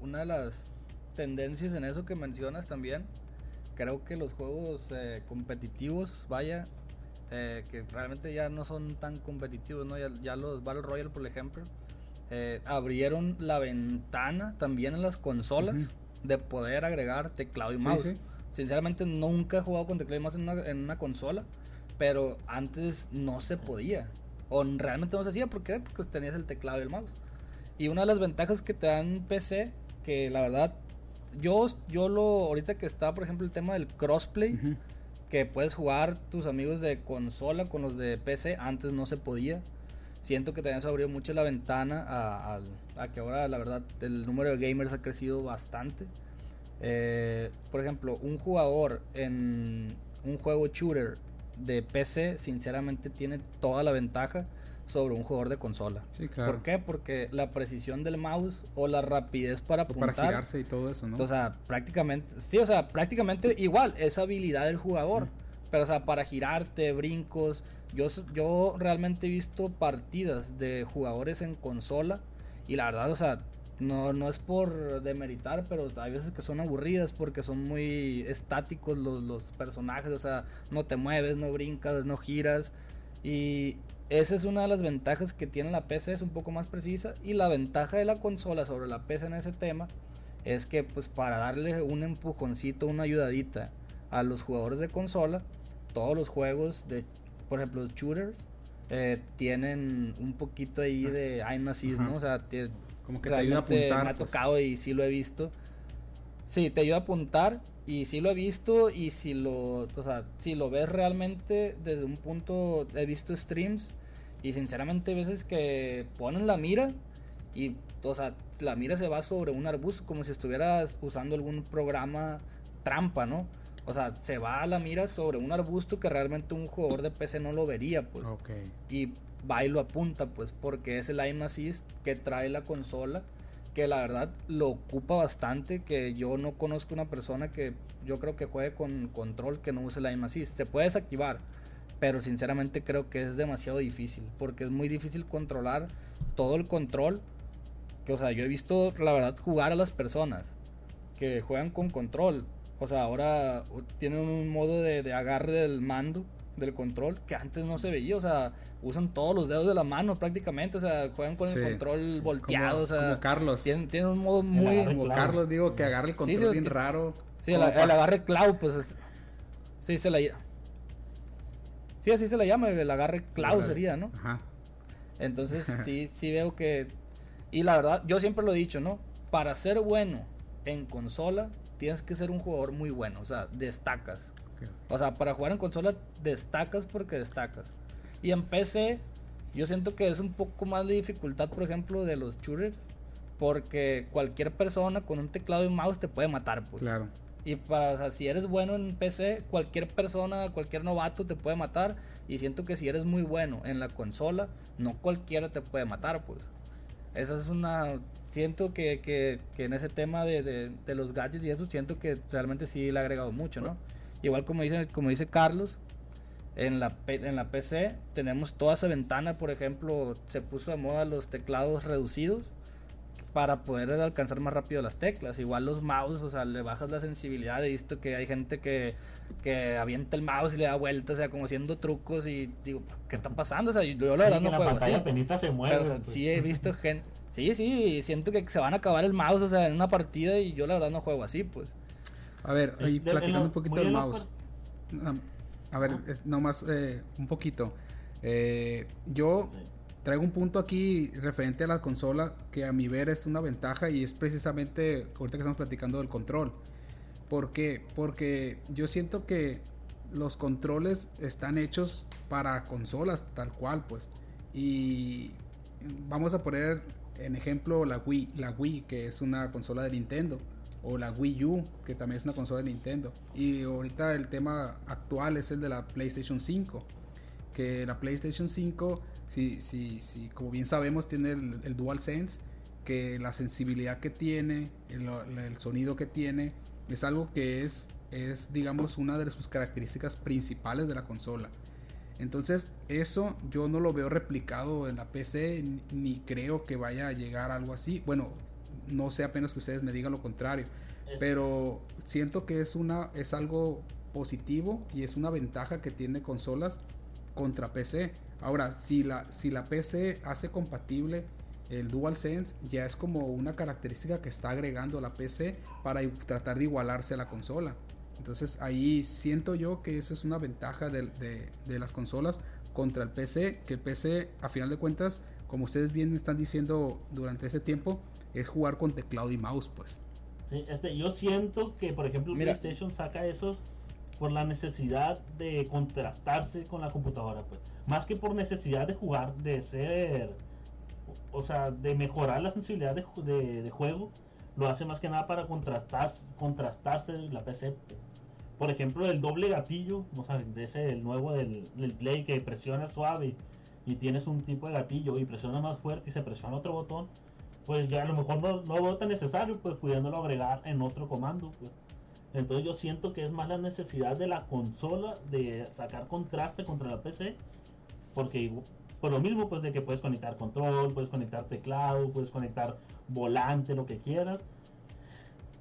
Una de las tendencias en eso que mencionas también creo que los juegos eh, competitivos, vaya, eh, que realmente ya no son tan competitivos, ¿no? Ya, los Battle Royale, por ejemplo, eh, abrieron la ventana también en las consolas de poder agregar teclado y mouse. Sinceramente nunca he jugado con teclado y mouse en una, en una, consola, pero antes no se podía. O realmente no se hacía, ¿por qué? Porque tenías el teclado y el mouse. Y una de las ventajas que te dan PC, que la verdad yo, yo lo, ahorita que está, por ejemplo, el tema del crossplay, que puedes jugar tus amigos de consola con los de PC, antes no se podía. Siento que también se abrió mucho la ventana a, que ahora, la verdad, el número de gamers ha crecido bastante. Eh, por ejemplo, un jugador en un juego shooter de PC, sinceramente, tiene toda la ventaja sobre un jugador de consola. Sí, claro. ¿Por qué? Porque la precisión del mouse o la rapidez para apuntar. Para girarse y todo eso, ¿no? O sea, prácticamente, sí, o sea, prácticamente igual, esa habilidad del jugador. Pero, o sea, para girarte, brincos. Yo, yo realmente he visto partidas de jugadores en consola y la verdad, o sea, no, no es por demeritar, pero hay veces que son aburridas porque son muy estáticos los, los personajes, o sea, no te mueves, no brincas, no giras. Y esa es una de las ventajas que tiene la PC, es un poco más precisa. Y la ventaja de la consola sobre la PC en ese tema es que pues para darle un empujoncito, una ayudadita a los jugadores de consola, todos los juegos de, por ejemplo, shooters, eh, tienen un poquito ahí de aim assist, ¿no? O sea, como que te ayuda a apuntar. Me ha pues. tocado y sí lo he visto. Sí, te ayuda a apuntar y sí lo he visto y si lo, o sea, si lo ves realmente desde un punto, he visto streams y sinceramente veces que ponen la mira y, o sea, la mira se va sobre un arbusto como si estuvieras usando algún programa trampa, ¿no? O sea, se va a la mira sobre un arbusto que realmente un jugador de PC no lo vería, pues. Y va y lo apunta, pues, porque es el aim assist que trae la consola que la verdad lo ocupa bastante, que yo no conozco una persona que yo creo que juegue con control que no use la aim assist. Se puede desactivar, pero sinceramente creo que es demasiado difícil, porque es muy difícil controlar todo el control. Que, o sea, yo he visto, la verdad, jugar a las personas que juegan con control. O sea, ahora tienen un modo de, de agarre del mando del control que antes no se veía, o sea, usan todos los dedos de la mano prácticamente, o sea, juegan con el control volteado, o sea, como Carlos. Tienen, un modo muy como Carlos digo que agarra el control bien raro. Sí, el, agarre cloud pues sí se la Sí, así se la llama, el agarre cloud sería, ¿no? Ajá. Entonces, sí sí veo que y la verdad, yo siempre lo he dicho, ¿no? Para ser bueno en consola tienes que ser un jugador muy bueno, o sea, destacas. O sea, para jugar en consola destacas porque destacas. Y en PC, yo siento que es un poco más de dificultad, por ejemplo, de los shooters. Porque cualquier persona con un teclado y un mouse te puede matar, pues. Claro. Y para, o sea, si eres bueno en PC, cualquier persona, cualquier novato te puede matar. Y siento que si eres muy bueno en la consola, no cualquiera te puede matar, pues. Esa es una. Siento que, que, que en ese tema de, de, de, los gadgets y eso, siento que realmente sí le ha agregado mucho, ¿no? Igual como dice, como dice Carlos, en la, en la PC tenemos toda esa ventana, por ejemplo, se puso de moda los teclados reducidos para poder alcanzar más rápido las teclas. Igual los mouse, o sea, le bajas la sensibilidad. He visto que hay gente que, que avienta el mouse y le da vueltas, o sea, como haciendo trucos y digo, ¿qué está pasando? O sea, yo la verdad no juego así. Se mueve, Pero, pues. sí he visto gente... Sí, sí, siento que se van a acabar el mouse, o sea, en una partida y yo la verdad no juego así, pues. A ver, ahí platicando un poquito del mouse. A ver, nomás eh, un poquito. Eh, yo traigo un punto aquí referente a la consola que a mi ver es una ventaja y es precisamente ahorita que estamos platicando del control. ¿Por qué? Porque yo siento que los controles están hechos para consolas tal cual, pues. Y vamos a poner en ejemplo la Wii, la Wii que es una consola de Nintendo o la Wii U, que también es una consola de Nintendo. Y ahorita el tema actual es el de la PlayStation 5, que la PlayStation 5, si, si, si como bien sabemos, tiene el, el DualSense, que la sensibilidad que tiene, el, el, sonido que tiene, es algo que es, es, digamos, una de sus características principales de la consola. Entonces, eso yo no lo veo replicado en la PC, ni creo que vaya a llegar algo así. Bueno, no sé apenas que ustedes me digan lo contrario. Pero siento que es una es algo positivo y es una ventaja que tiene consolas contra PC. Ahora, si la, si la PC hace compatible el DualSense, ya es como una característica que está agregando la PC para tratar de igualarse a la consola. Entonces ahí siento yo que eso es una ventaja de, de, de las consolas contra el PC, que el PC a final de cuentas, como ustedes bien están diciendo durante ese tiempo, es jugar con teclado y mouse, pues. Sí, este, yo siento que, por ejemplo, PlayStation saca eso por la necesidad de contrastarse con la computadora, pues. Más que por necesidad de jugar, de ser, o sea, de mejorar la sensibilidad de, juego, lo hace más que nada para contrastarse, contrastarse la PC. Por ejemplo, el doble gatillo, o sea, de ese, el nuevo del, del Play que presiona suave y tienes un tipo de gatillo y presiona más fuerte y se presiona otro botón, pues ya a lo mejor no, no veo tan necesario, pues pudiéndolo agregar en otro comando. Pues. Entonces yo siento que es más la necesidad de la consola de sacar contraste contra la PC, porque por lo mismo pues de que puedes conectar control, puedes conectar teclado, puedes conectar volante, lo que quieras.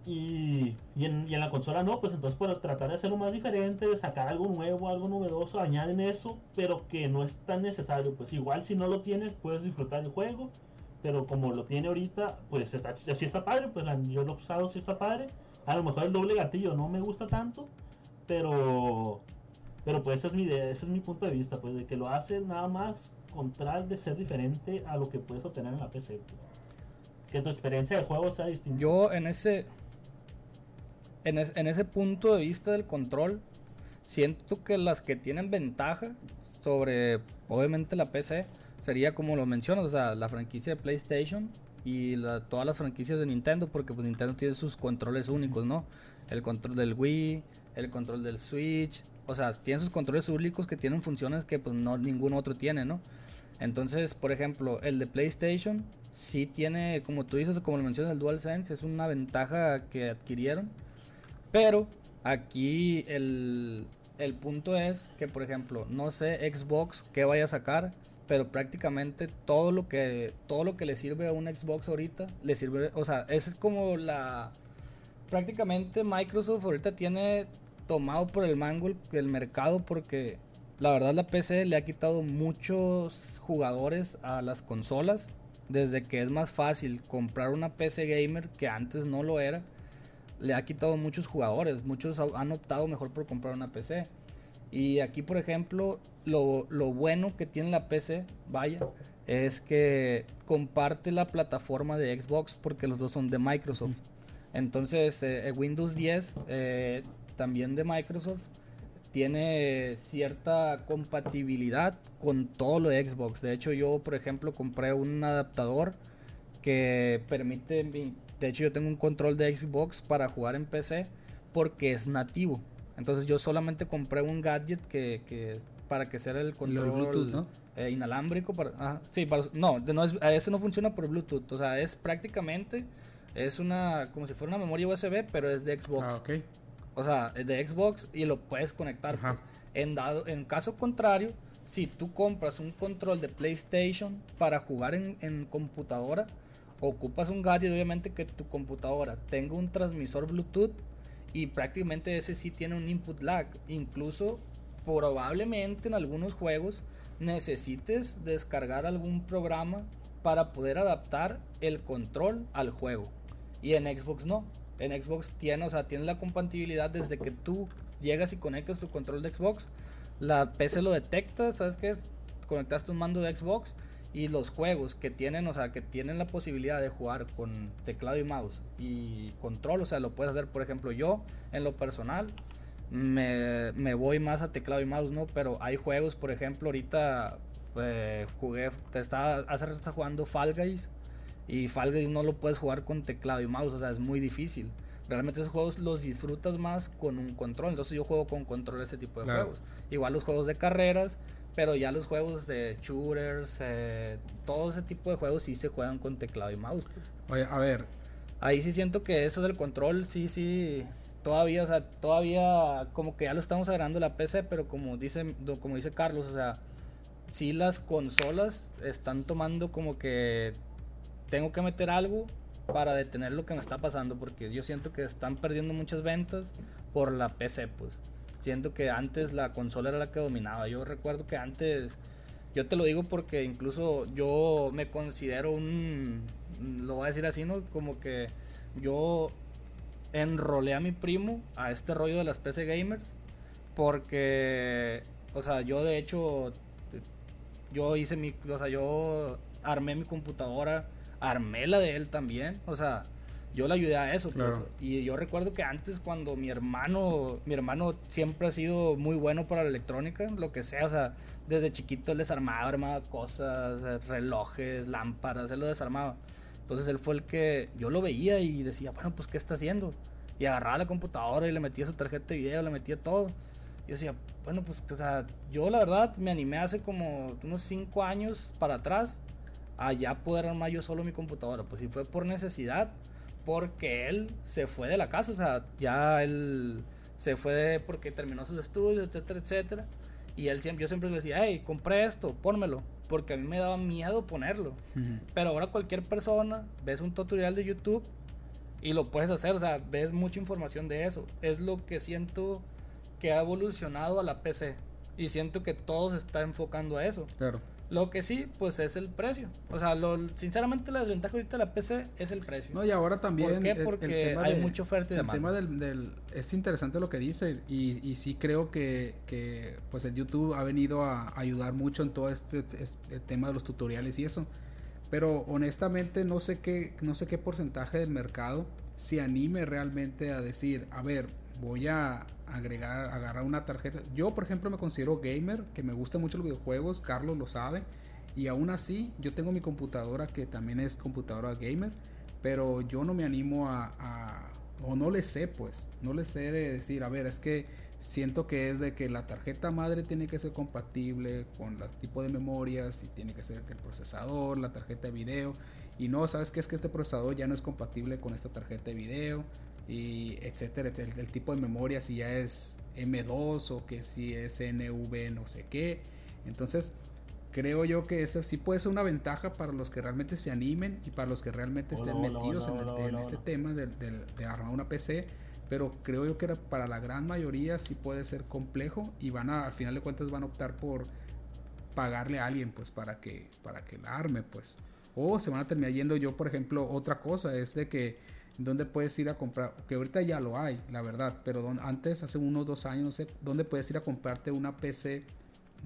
Y, y, en, y, en, la consola no, pues entonces por tratar de hacerlo más diferente, sacar algo nuevo, algo novedoso, añaden eso, pero que no es tan necesario. Pues igual si no lo tienes, puedes disfrutar el juego pero como lo tiene ahorita, pues está, sí está padre, pues yo lo he usado, sí está padre. A lo mejor el doble gatillo no me gusta tanto, pero pero pues esa es mi idea, ese es mi punto de vista, pues de que lo hace nada más con de ser diferente a lo que puedes obtener en la PC. Pues. Que tu experiencia de juego sea distinta. Yo en ese en, en ese punto de vista del control siento que las que tienen ventaja sobre obviamente la PC sería como lo mencionas, o sea, la franquicia de PlayStation y todas las franquicias de Nintendo, porque pues Nintendo tiene sus controles únicos, ¿no? El control del Wii, el control del Switch, o sea, tiene sus controles únicos que tienen funciones que pues no ningún otro tiene, ¿no? Entonces, por ejemplo, el de PlayStation sí tiene, como tú dices, como lo mencionas, el DualSense es una ventaja que adquirieron, pero aquí el, el punto es que, por ejemplo, no sé Xbox qué vaya a sacar, pero prácticamente todo lo que todo lo que le sirve a un Xbox ahorita le sirve, o sea, esa es como la prácticamente Microsoft ahorita tiene tomado por el mango el, mercado porque la verdad la PC le ha quitado muchos jugadores a las consolas desde que es más fácil comprar una PC gamer que antes no lo era le ha quitado muchos jugadores muchos han optado mejor por comprar una PC y aquí, por ejemplo, lo, bueno que tiene la PC, vaya, es que comparte la plataforma de Xbox porque los dos son de Microsoft. Entonces, eh, Windows 10, eh, también de Microsoft, tiene cierta compatibilidad con todo lo de Xbox. De hecho, yo, por ejemplo, compré un adaptador que permite, de hecho, yo tengo un control de Xbox para jugar en PC porque es nativo. Entonces yo solamente compré un gadget que, que para que sea el control Bluetooth, ¿no? Eh, inalámbrico. Para, sí, para, no, no es, ese no funciona por Bluetooth. O sea, es prácticamente, es una, como si fuera una memoria USB, pero es de Xbox. Ah, ok. O sea, es de Xbox y lo puedes conectar. Pues. En, dado, en caso contrario, si tú compras un control de PlayStation para jugar en, en computadora, ocupas un gadget, obviamente que tu computadora tenga un transmisor Bluetooth y prácticamente ese sí tiene un input lag. Incluso probablemente en algunos juegos necesites descargar algún programa para poder adaptar el control al juego. Y en Xbox no. En Xbox tiene, o sea, tiene la compatibilidad desde que tú llegas y conectas tu control de Xbox. La PC lo detecta, ¿sabes qué? Conectaste un mando de Xbox y los juegos que tienen, o sea, que tienen la posibilidad de jugar con teclado y mouse y control, o sea, lo puedes hacer, por ejemplo, yo en lo personal me, me voy más a teclado y mouse, ¿no? Pero hay juegos, por ejemplo, ahorita eh, jugué, te estaba, hace rato estaba jugando Fall Guys y Fall Guys no lo puedes jugar con teclado y mouse, o sea, es muy difícil. Realmente esos juegos los disfrutas más con un control, entonces yo juego con control ese tipo de Claro. juegos. Igual los juegos de carreras, pero ya los juegos de shooters, eh, todo ese tipo de juegos sí se juegan con teclado y mouse. Oye, a ver, Ahí sí siento que eso del control, sí, sí, todavía, o sea, todavía como que ya lo estamos agarrando la PC, pero como dice, como dice Carlos, o sea, sí las consolas están tomando como que tengo que meter algo para detener lo que me está pasando, porque yo siento que están perdiendo muchas ventas por la PC, pues. Siento que antes la consola era la que dominaba. Yo recuerdo que antes, yo te lo digo porque incluso yo me considero un, lo voy a decir así, ¿no? Como que yo enrolé a mi primo a este rollo de las PC gamers porque, o sea, yo de hecho, yo hice mi, o sea, yo armé mi computadora, armé la de él también, o sea, yo le ayudé a eso, pues. Claro. Y yo recuerdo que antes cuando mi hermano, mi hermano siempre ha sido muy bueno para la electrónica, lo que sea, o sea, desde chiquito él desarmaba, armaba cosas, eh, relojes, lámparas, él lo desarmaba. Entonces él fue el que yo lo veía y decía, bueno, pues ¿qué está haciendo? Y agarraba la computadora y le metía su tarjeta de video, le metía todo. Y yo decía, bueno, pues, o sea, yo la verdad me animé hace como unos 5 años para atrás a ya poder armar yo solo mi computadora. Pues si fue por necesidad, porque él se fue de la casa, o sea, ya él se fue de- porque terminó sus estudios, etcétera, etcétera. Y él siempre, yo siempre le decía, hey, compré esto, pónmelo. Porque a mí me daba miedo ponerlo. Pero ahora cualquier persona, ves un tutorial de YouTube y lo puedes hacer, o sea, ves mucha información de eso. Es lo que siento que ha evolucionado a la PC. Y siento que todo se está enfocando a eso. claro. Lo que sí, pues es el precio. O sea, lo, sinceramente la desventaja ahorita de la PC es el precio. No, y ahora también. ¿Por qué? el- el Porque tema hay de- mucha oferta y El demanda. tema del, del- Es interesante lo que dice. Y, y sí creo que, que, Pues el YouTube ha venido a ayudar mucho en todo este, este tema de los tutoriales y eso. Pero honestamente no sé qué, no sé qué porcentaje del mercado se anime realmente a decir, a ver, voy a agregar, agarrar una tarjeta. Yo, por ejemplo, me considero gamer, que me gustan mucho los videojuegos, Carlos lo sabe. Y aún así, yo tengo mi computadora que también es computadora gamer, pero yo no me animo a, o no le sé, pues, no le sé de decir, a ver, es que siento que es de que la tarjeta madre tiene que ser compatible con el tipo de memorias y tiene que ser el procesador, la tarjeta de video y no, sabes que es que este procesador ya no es compatible con esta tarjeta de video y etcétera, el, el tipo de memoria si ya es M2 o que si es NV no sé qué. Entonces, creo yo que eso sí puede ser una ventaja para los que realmente se animen y para los que realmente Hola, estén hola, metidos hola, en, el- este tema del- de armar una PC. Pero creo yo que para la gran mayoría sí puede ser complejo y van a, al final de cuentas van a optar por pagarle a alguien pues para que, para que la arme pues. O se van a terminar yendo yo, por ejemplo, otra cosa es de que dónde puedes ir a comprar, que ahorita ya lo hay, la verdad, pero antes, hace unos dos años, no sé, dónde puedes ir a comprarte una PC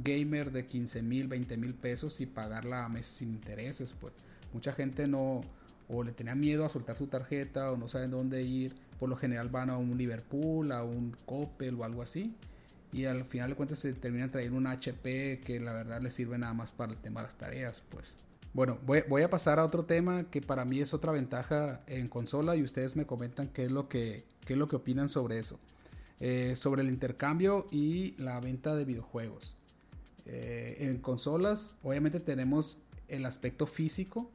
gamer de 15 mil, 20 mil pesos y pagarla a meses sin intereses, pues. Mucha gente no, o le tenía miedo a soltar su tarjeta, o no saben dónde ir, por lo general van a un Liverpool, a un Coppel o algo así, y al final de cuentas se terminan trayendo un HP que la verdad les sirve nada más para el tema de las tareas, pues. Bueno, voy, a pasar a otro tema que para mí es otra ventaja en consola y ustedes me comentan qué es lo que, qué es lo que opinan sobre eso. Eh, sobre el intercambio y la venta de videojuegos. Eh, en consolas, obviamente tenemos el aspecto físico,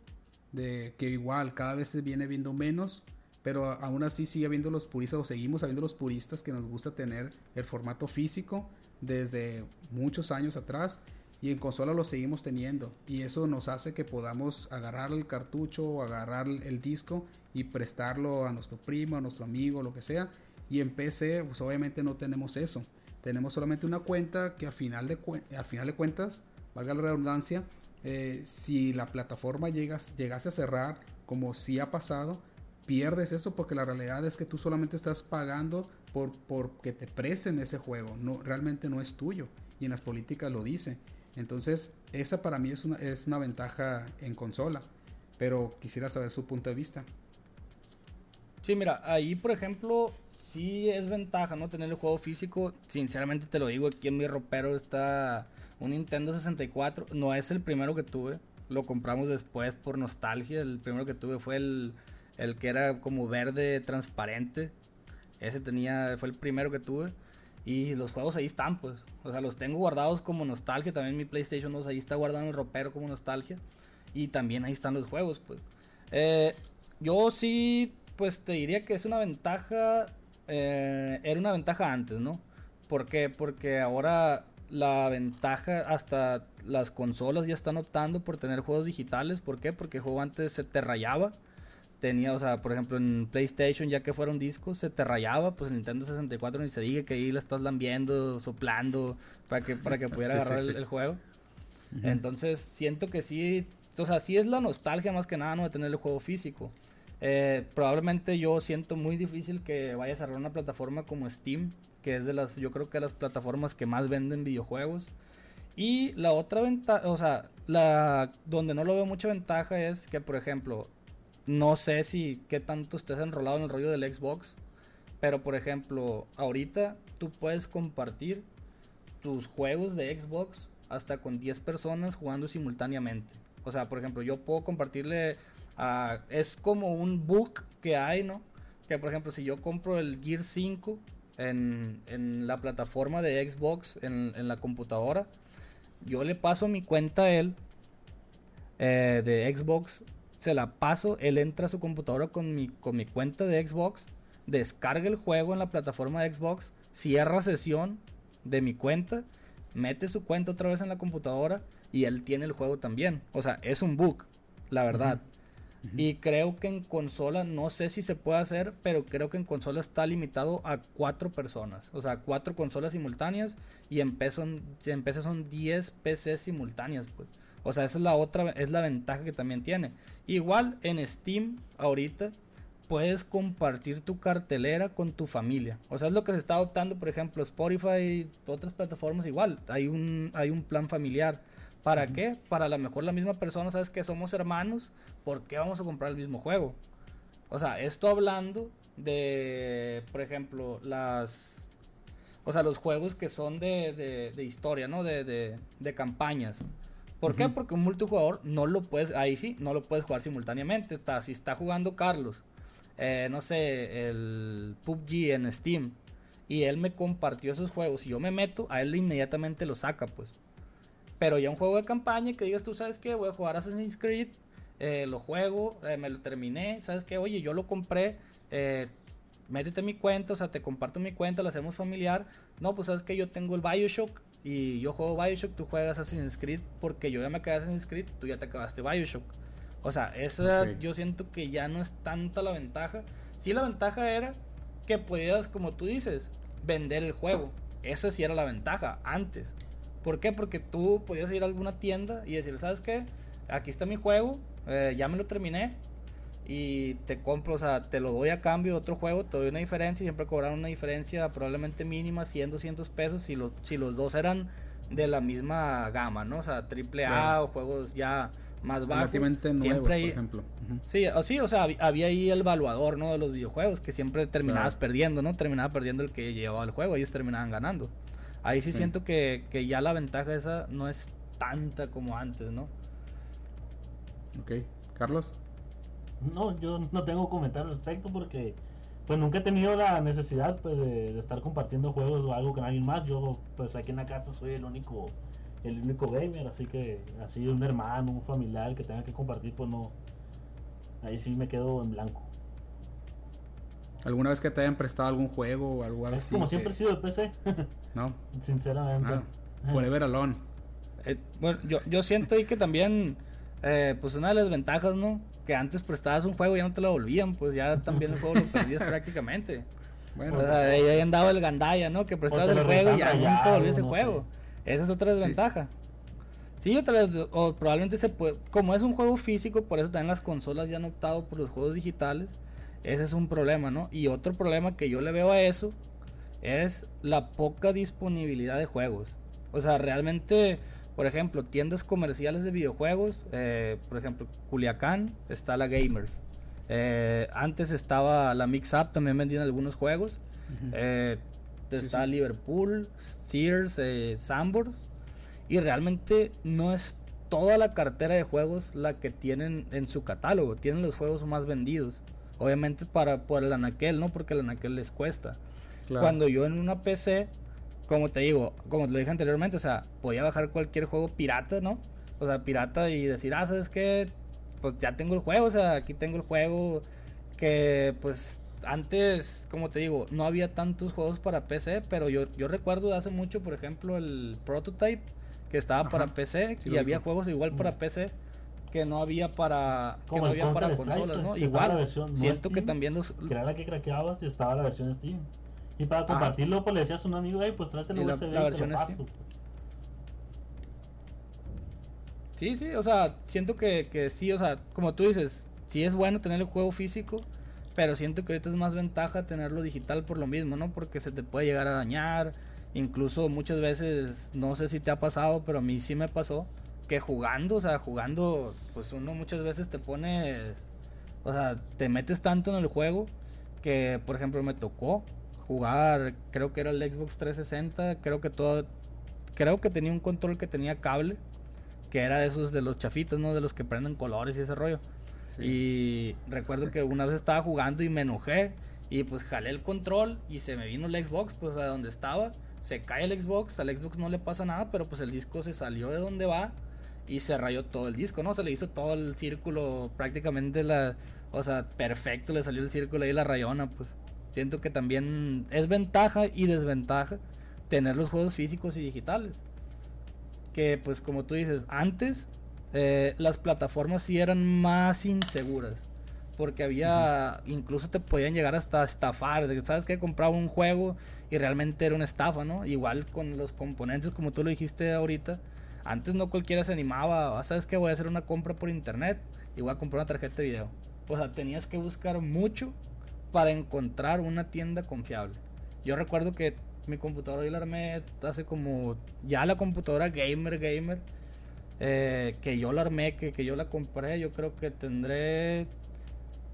de que igual cada vez se viene viendo menos, pero aún así sigue habiendo los puristas, o seguimos habiendo los puristas que nos gusta tener el formato físico desde muchos años atrás y en consola lo seguimos teniendo. Y eso nos hace que podamos agarrar el cartucho o agarrar el disco y prestarlo a nuestro primo, a nuestro amigo, lo que sea. Y en PC pues obviamente no tenemos eso. Tenemos solamente una cuenta que al final de, al final de cuentas valga la redundancia eh, si la plataforma llegas, llegase a cerrar como si ha pasado pierdes eso porque la realidad es que tú solamente estás pagando por, por que te presten ese juego. No realmente no es tuyo. Y en las políticas lo dice entonces esa para mí es una, es una ventaja en consola pero quisiera saber su punto de vista Sí, mira, ahí por ejemplo, sí es ventaja, ¿no? Tener el juego físico. Sinceramente te lo digo, aquí en mi ropero está un Nintendo 64. No es el primero que tuve. Lo compramos después por nostalgia. El primero que tuve fue el, el que era como verde transparente. Ese tenía, fue el primero que tuve. Y los juegos ahí están, pues. O sea, los tengo guardados como nostalgia. También mi PlayStation 2 ahí está guardado en el ropero como nostalgia. Y también ahí están los juegos, pues. Eh, yo sí, pues te diría que es una ventaja. Eh, era una ventaja antes, ¿no? ¿Por qué? Porque ahora la ventaja, hasta las consolas ya están optando por tener juegos digitales. ¿Por qué? Porque el juego antes se te rayaba tenía, o sea, por ejemplo, en PlayStation, ya que fueron discos, se te rayaba, pues en Nintendo 64 ni se diga que ahí la estás lambiendo, soplando, para que, para que pudiera agarrar El, juego. Entonces, siento que sí, o sea, sí es la nostalgia más que nada, ¿no? De tener el juego físico. Eh, probablemente yo siento muy difícil que vaya a cerrar una plataforma como Steam, que es de las, yo creo que las plataformas que más venden videojuegos. Y la otra ventaja, o sea, la donde no lo veo mucha ventaja es que, por ejemplo, no sé si qué tanto estés enrolado en el rollo del Xbox. Pero por ejemplo, ahorita tú puedes compartir tus juegos de Xbox hasta con 10 personas jugando simultáneamente. O sea, por ejemplo, yo puedo compartirle a... Es como un book que hay, ¿no? Que por ejemplo, si yo compro el Gear 5 en, en la plataforma de Xbox, en, en, la computadora, yo le paso mi cuenta a él eh, de Xbox se la paso, él entra a su computadora con mi, con mi cuenta de Xbox, descarga el juego en la plataforma de Xbox, cierra sesión de mi cuenta, mete su cuenta otra vez en la computadora y él tiene el juego también. O sea, es un bug, la verdad. Y creo que en consola, no sé si se puede hacer, pero creo que en consola está limitado a cuatro personas. O sea, cuatro consolas simultáneas y en PC son, en PC son 10 PCs simultáneas, pues. O sea, esa es la otra, es la ventaja que también tiene. Igual en Steam, ahorita, puedes compartir tu cartelera con tu familia. O sea, es lo que se está adoptando, por ejemplo, Spotify, otras plataformas igual. Hay un, hay un plan familiar. ¿Para qué? Para a lo mejor la misma persona, sabes que somos hermanos, ¿por qué vamos a comprar el mismo juego? O sea, esto hablando de, por ejemplo, las... O sea, los juegos que son de, de, historia, ¿no? De, de, de campañas. ¿Por qué? Porque un multijugador no lo puedes, ahí sí, no lo puedes jugar simultáneamente. Está, si está jugando Carlos, eh, no sé, el PUBG en Steam, y él me compartió esos juegos y yo me meto, a él inmediatamente lo saca, pues. Pero ya un juego de campaña que digas tú, ¿sabes qué? Voy a jugar Assassin's Creed, eh, lo juego, eh, me lo terminé, ¿sabes qué? Oye, yo lo compré, métete mi cuenta, o sea, te comparto mi cuenta, lo hacemos familiar. No, pues sabes que yo tengo el Bioshock y yo juego Bioshock, tú juegas Assassin's Creed porque yo ya me acabé Assassin's Creed, tú ya te acabaste Bioshock. O sea, esa yo siento que ya no es tanta la ventaja. Sí, la ventaja era que podías, como tú dices, vender el juego. Esa sí era la ventaja antes. ¿Por qué? Porque tú podías ir a alguna tienda y decir, ¿sabes qué? Aquí está mi juego, eh, ya me lo terminé, y te compro, o sea, te lo doy a cambio de otro juego, te doy una diferencia, siempre cobraron una diferencia probablemente mínima, 100, 200 pesos, si, los si los dos eran de la misma gama, ¿no? O sea, triple A o juegos ya más bajos. siempre por ejemplo. Sí, o sí, o sea, había ahí el evaluador, ¿no? De los videojuegos, que siempre terminabas perdiendo, ¿no? Terminaba perdiendo el que llevaba el juego, ellos terminaban ganando. Ahí sí, siento que, que ya la ventaja esa no es tanta como antes, ¿no? Ok. Carlos. No, yo no tengo comentario al respecto porque pues nunca he tenido la necesidad pues, de, estar compartiendo juegos o algo con alguien más. Yo pues aquí en la casa soy el único el único gamer, así que así un hermano, un familiar que tenga que compartir, pues no. Ahí sí me quedo en blanco. ¿Alguna vez que te hayan prestado algún juego o algo así? Como siempre he sido de PC. no. Sinceramente. Ah, forever alone. Eh, bueno, yo, yo siento ahí que también, eh, pues una de las ventajas, ¿no? Que antes prestabas un juego y ya no te lo volvían, pues ya también el juego lo perdías prácticamente. Bueno, o sea, ahí andaba el Gandaya, ¿no? Que prestabas el juego y ya nunca volvió ese juego. Esa es otra desventaja. Sí, otra o probablemente se puede, como es un juego físico, por eso también las consolas ya han optado por los juegos digitales. Ese es un problema, ¿no? Y otro problema que yo le veo a eso es la poca disponibilidad de juegos. O sea, realmente por ejemplo, tiendas comerciales de videojuegos, eh, por ejemplo, Culiacán está la Gamers. Eh, antes estaba la Mix Up, también vendían algunos juegos. Eh, está Liverpool, Sears, eh, Sambors. Y realmente no es toda la cartera de juegos la que tienen en su catálogo. Tienen los juegos más vendidos. Obviamente para por el anaquel, ¿no? Porque el anaquel les cuesta. Cuando yo en una PC, como te digo, como te lo dije anteriormente, o sea, podía bajar cualquier juego pirata, ¿no? O sea, pirata y decir, ah, ¿sabes qué? Pues ya tengo el juego, o sea, aquí tengo el juego que pues antes, como te digo, no había tantos juegos para PC, pero yo, yo recuerdo hace mucho, por ejemplo, el Prototype, que estaba para PC, y había juegos igual para PC que no había para que no había para consolas, ¿no? Igual, siento que también los... Que era la que craqueabas y estaba la versión Steam. Y para compartirlo, pues le decías a un amigo, hey, pues tráete la, USB la versión Steam. Sí, sí, o sea, siento que, que sí, o sea, como tú dices, sí es bueno tener el juego físico, pero siento que ahorita es más ventaja tenerlo digital por lo mismo, ¿no? Porque se te puede llegar a dañar. Incluso muchas veces, no sé si te ha pasado, pero a mí sí me pasó que jugando, o sea, jugando, pues uno muchas veces te pones, o sea, te metes tanto en el juego que, por ejemplo, me tocó jugar, creo que era el Xbox 360, creo que todo, creo que tenía un control que tenía cable, que era de esos de los chafitos, ¿no? De los que prenden colores y ese rollo. Y recuerdo que una vez estaba jugando y me enojé. Y pues jalé el control y se me vino el Xbox, pues a donde estaba. Se cae el Xbox, al Xbox no le pasa nada, pero pues el disco se salió de donde va y se rayó todo el disco, ¿no? Se le hizo todo el círculo, prácticamente la. O sea, perfecto, le salió el círculo ahí la rayona, pues. Siento que también es ventaja y desventaja tener los juegos físicos y digitales. Que pues como tú dices, antes eh, las plataformas sí eran más inseguras. Porque había, incluso te podían llegar hasta estafar. ¿Sabes que Compraba un juego y realmente era una estafa, ¿no? Igual con los componentes, como tú lo dijiste ahorita. Antes no cualquiera se animaba. Ah, ¿Sabes qué? Voy a hacer una compra por internet y voy a comprar una tarjeta de video. O sea, tenías que buscar mucho para encontrar una tienda confiable. Yo recuerdo que mi computadora yo la armé hace como ya la computadora gamer gamer eh, que yo la armé, que, que yo la compré, yo creo que tendré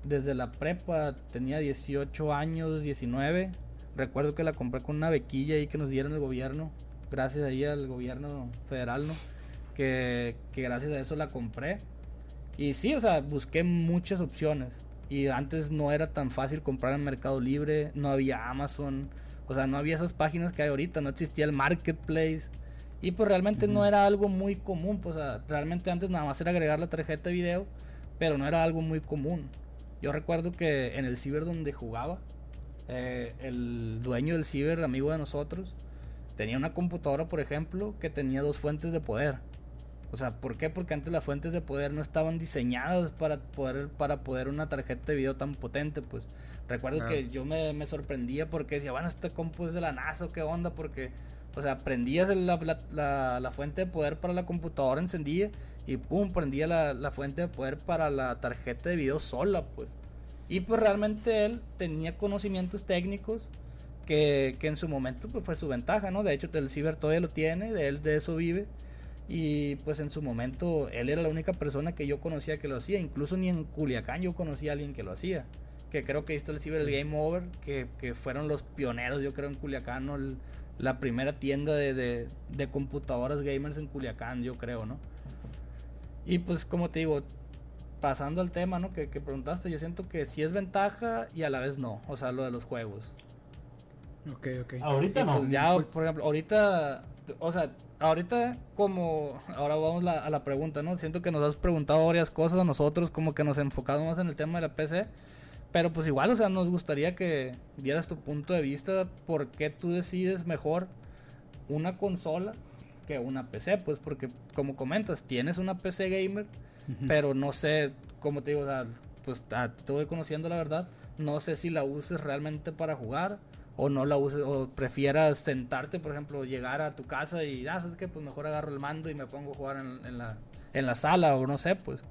desde la prepa, tenía 18 años, 19. Recuerdo que la compré con una bequilla ahí que nos dieron el gobierno, gracias ahí al gobierno federal, ¿no? Que, que gracias a eso la compré. Y sí, o sea, busqué muchas opciones. Y antes no era tan fácil comprar en Mercado Libre, no había Amazon, o sea, no había esas páginas que hay ahorita, no existía el Marketplace. Y pues realmente no era algo muy común, pues realmente antes nada más era agregar la tarjeta de video, pero no era algo muy común. Yo recuerdo que en el ciber donde jugaba, eh, el dueño del ciber, amigo de nosotros, tenía una computadora, por ejemplo, que tenía dos fuentes de poder. O sea, ¿por qué? Porque antes las fuentes de poder no estaban diseñadas para poder, para poder una tarjeta de video tan potente, pues. Recuerdo que yo me, me, sorprendía porque decía, bueno, este compu es de la NASA, ¿qué onda? Porque o sea, prendías la, la, fuente de poder para la computadora, encendía y pum, prendía la, fuente de poder para la tarjeta de video sola, pues. Y pues realmente él tenía conocimientos técnicos que, que en su momento pues fue su ventaja, ¿no? De hecho, el ciber todavía lo tiene, de él de eso vive. Y pues en su momento él era la única persona que yo conocía que lo hacía. Incluso ni en Culiacán yo conocía a alguien que lo hacía. Que creo que ahí está el ciber, Game Over, que, que fueron los pioneros, yo creo, en Culiacán, ¿no? El, la primera tienda de, de, computadoras gamers en Culiacán, yo creo, ¿no? Y pues como te digo, pasando al tema, ¿no? Que, que, preguntaste, yo siento que sí es ventaja y a la vez no, o sea, lo de los juegos. Ok, ok. Ahorita no. Pues ya, por ejemplo, ahorita, o sea, ahorita como, ahora vamos a la pregunta, ¿no? Siento que nos has preguntado varias cosas a nosotros, como que nos enfocamos más en el tema de la PC. Pero pues igual, o sea, nos gustaría que dieras tu punto de vista por qué tú decides mejor una consola que una PC, pues porque como comentas, tienes una PC gamer, pero no sé, como te digo, o sea, pues ah, te voy conociendo la verdad, no sé si la uses realmente para jugar o no la uses o prefieras sentarte, por ejemplo, llegar a tu casa y, ah, ¿sabes qué? Pues mejor agarro el mando y me pongo a jugar en, la, en la sala o no sé, pues.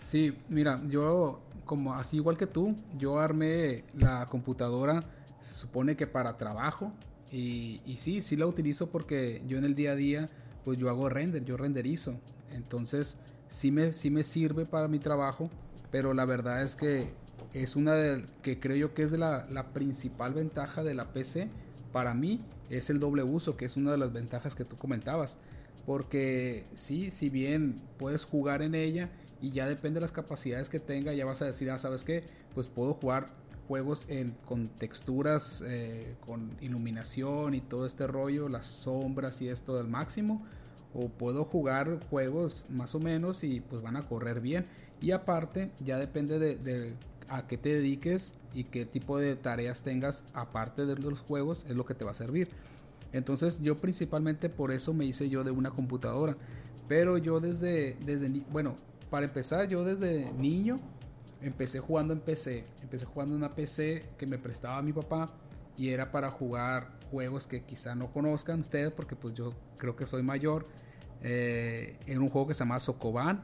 Sí, mira, yo como así igual que tú, yo armé la computadora, se supone que para trabajo, y, y, sí, sí la utilizo porque yo en el día a día, pues yo hago render, yo renderizo. Entonces, sí me, sí me sirve para mi trabajo, pero la verdad es que es una de que creo yo que es la, la principal ventaja de la PC para mí es el doble uso, que es una de las ventajas que tú comentabas. Porque sí, si bien puedes jugar en ella y ya depende de las capacidades que tenga, ya vas a decir, ah, ¿sabes qué? Pues puedo jugar juegos en, con texturas, eh, con iluminación y todo este rollo, las sombras y esto al máximo. O puedo jugar juegos más o menos y pues van a correr bien. Y aparte, ya depende de, de a qué te dediques y qué tipo de tareas tengas aparte de los juegos, es lo que te va a servir. Entonces yo principalmente por eso me hice yo de una computadora. Pero yo desde, desde bueno, para empezar yo desde niño empecé jugando en PC. Empecé jugando en una PC que me prestaba mi papá y era para jugar juegos que quizá no conozcan ustedes porque pues yo creo que soy mayor. Eh, era un juego que se llama Sokoban.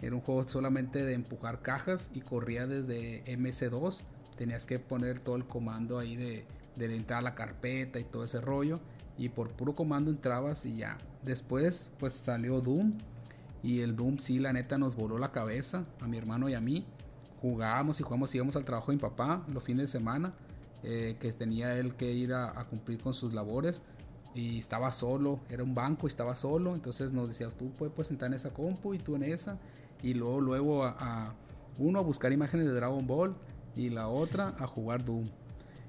Era un juego solamente de empujar cajas y corría desde MC2. Tenías que poner todo el comando ahí de, de entrar a la carpeta y todo ese rollo y por puro comando entrabas y ya. Después pues salió Doom y el Doom sí la neta nos voló la cabeza a mi hermano y a mí. Jugábamos y jugamos, íbamos al trabajo de mi papá los fines de semana, eh, que tenía él que ir a, cumplir con sus labores y estaba solo, era un banco y estaba solo, entonces nos decía, tú puedes, puedes sentar en esa compu y tú en esa, y luego, luego a, uno a buscar imágenes de Dragon Ball y la otra a jugar Doom.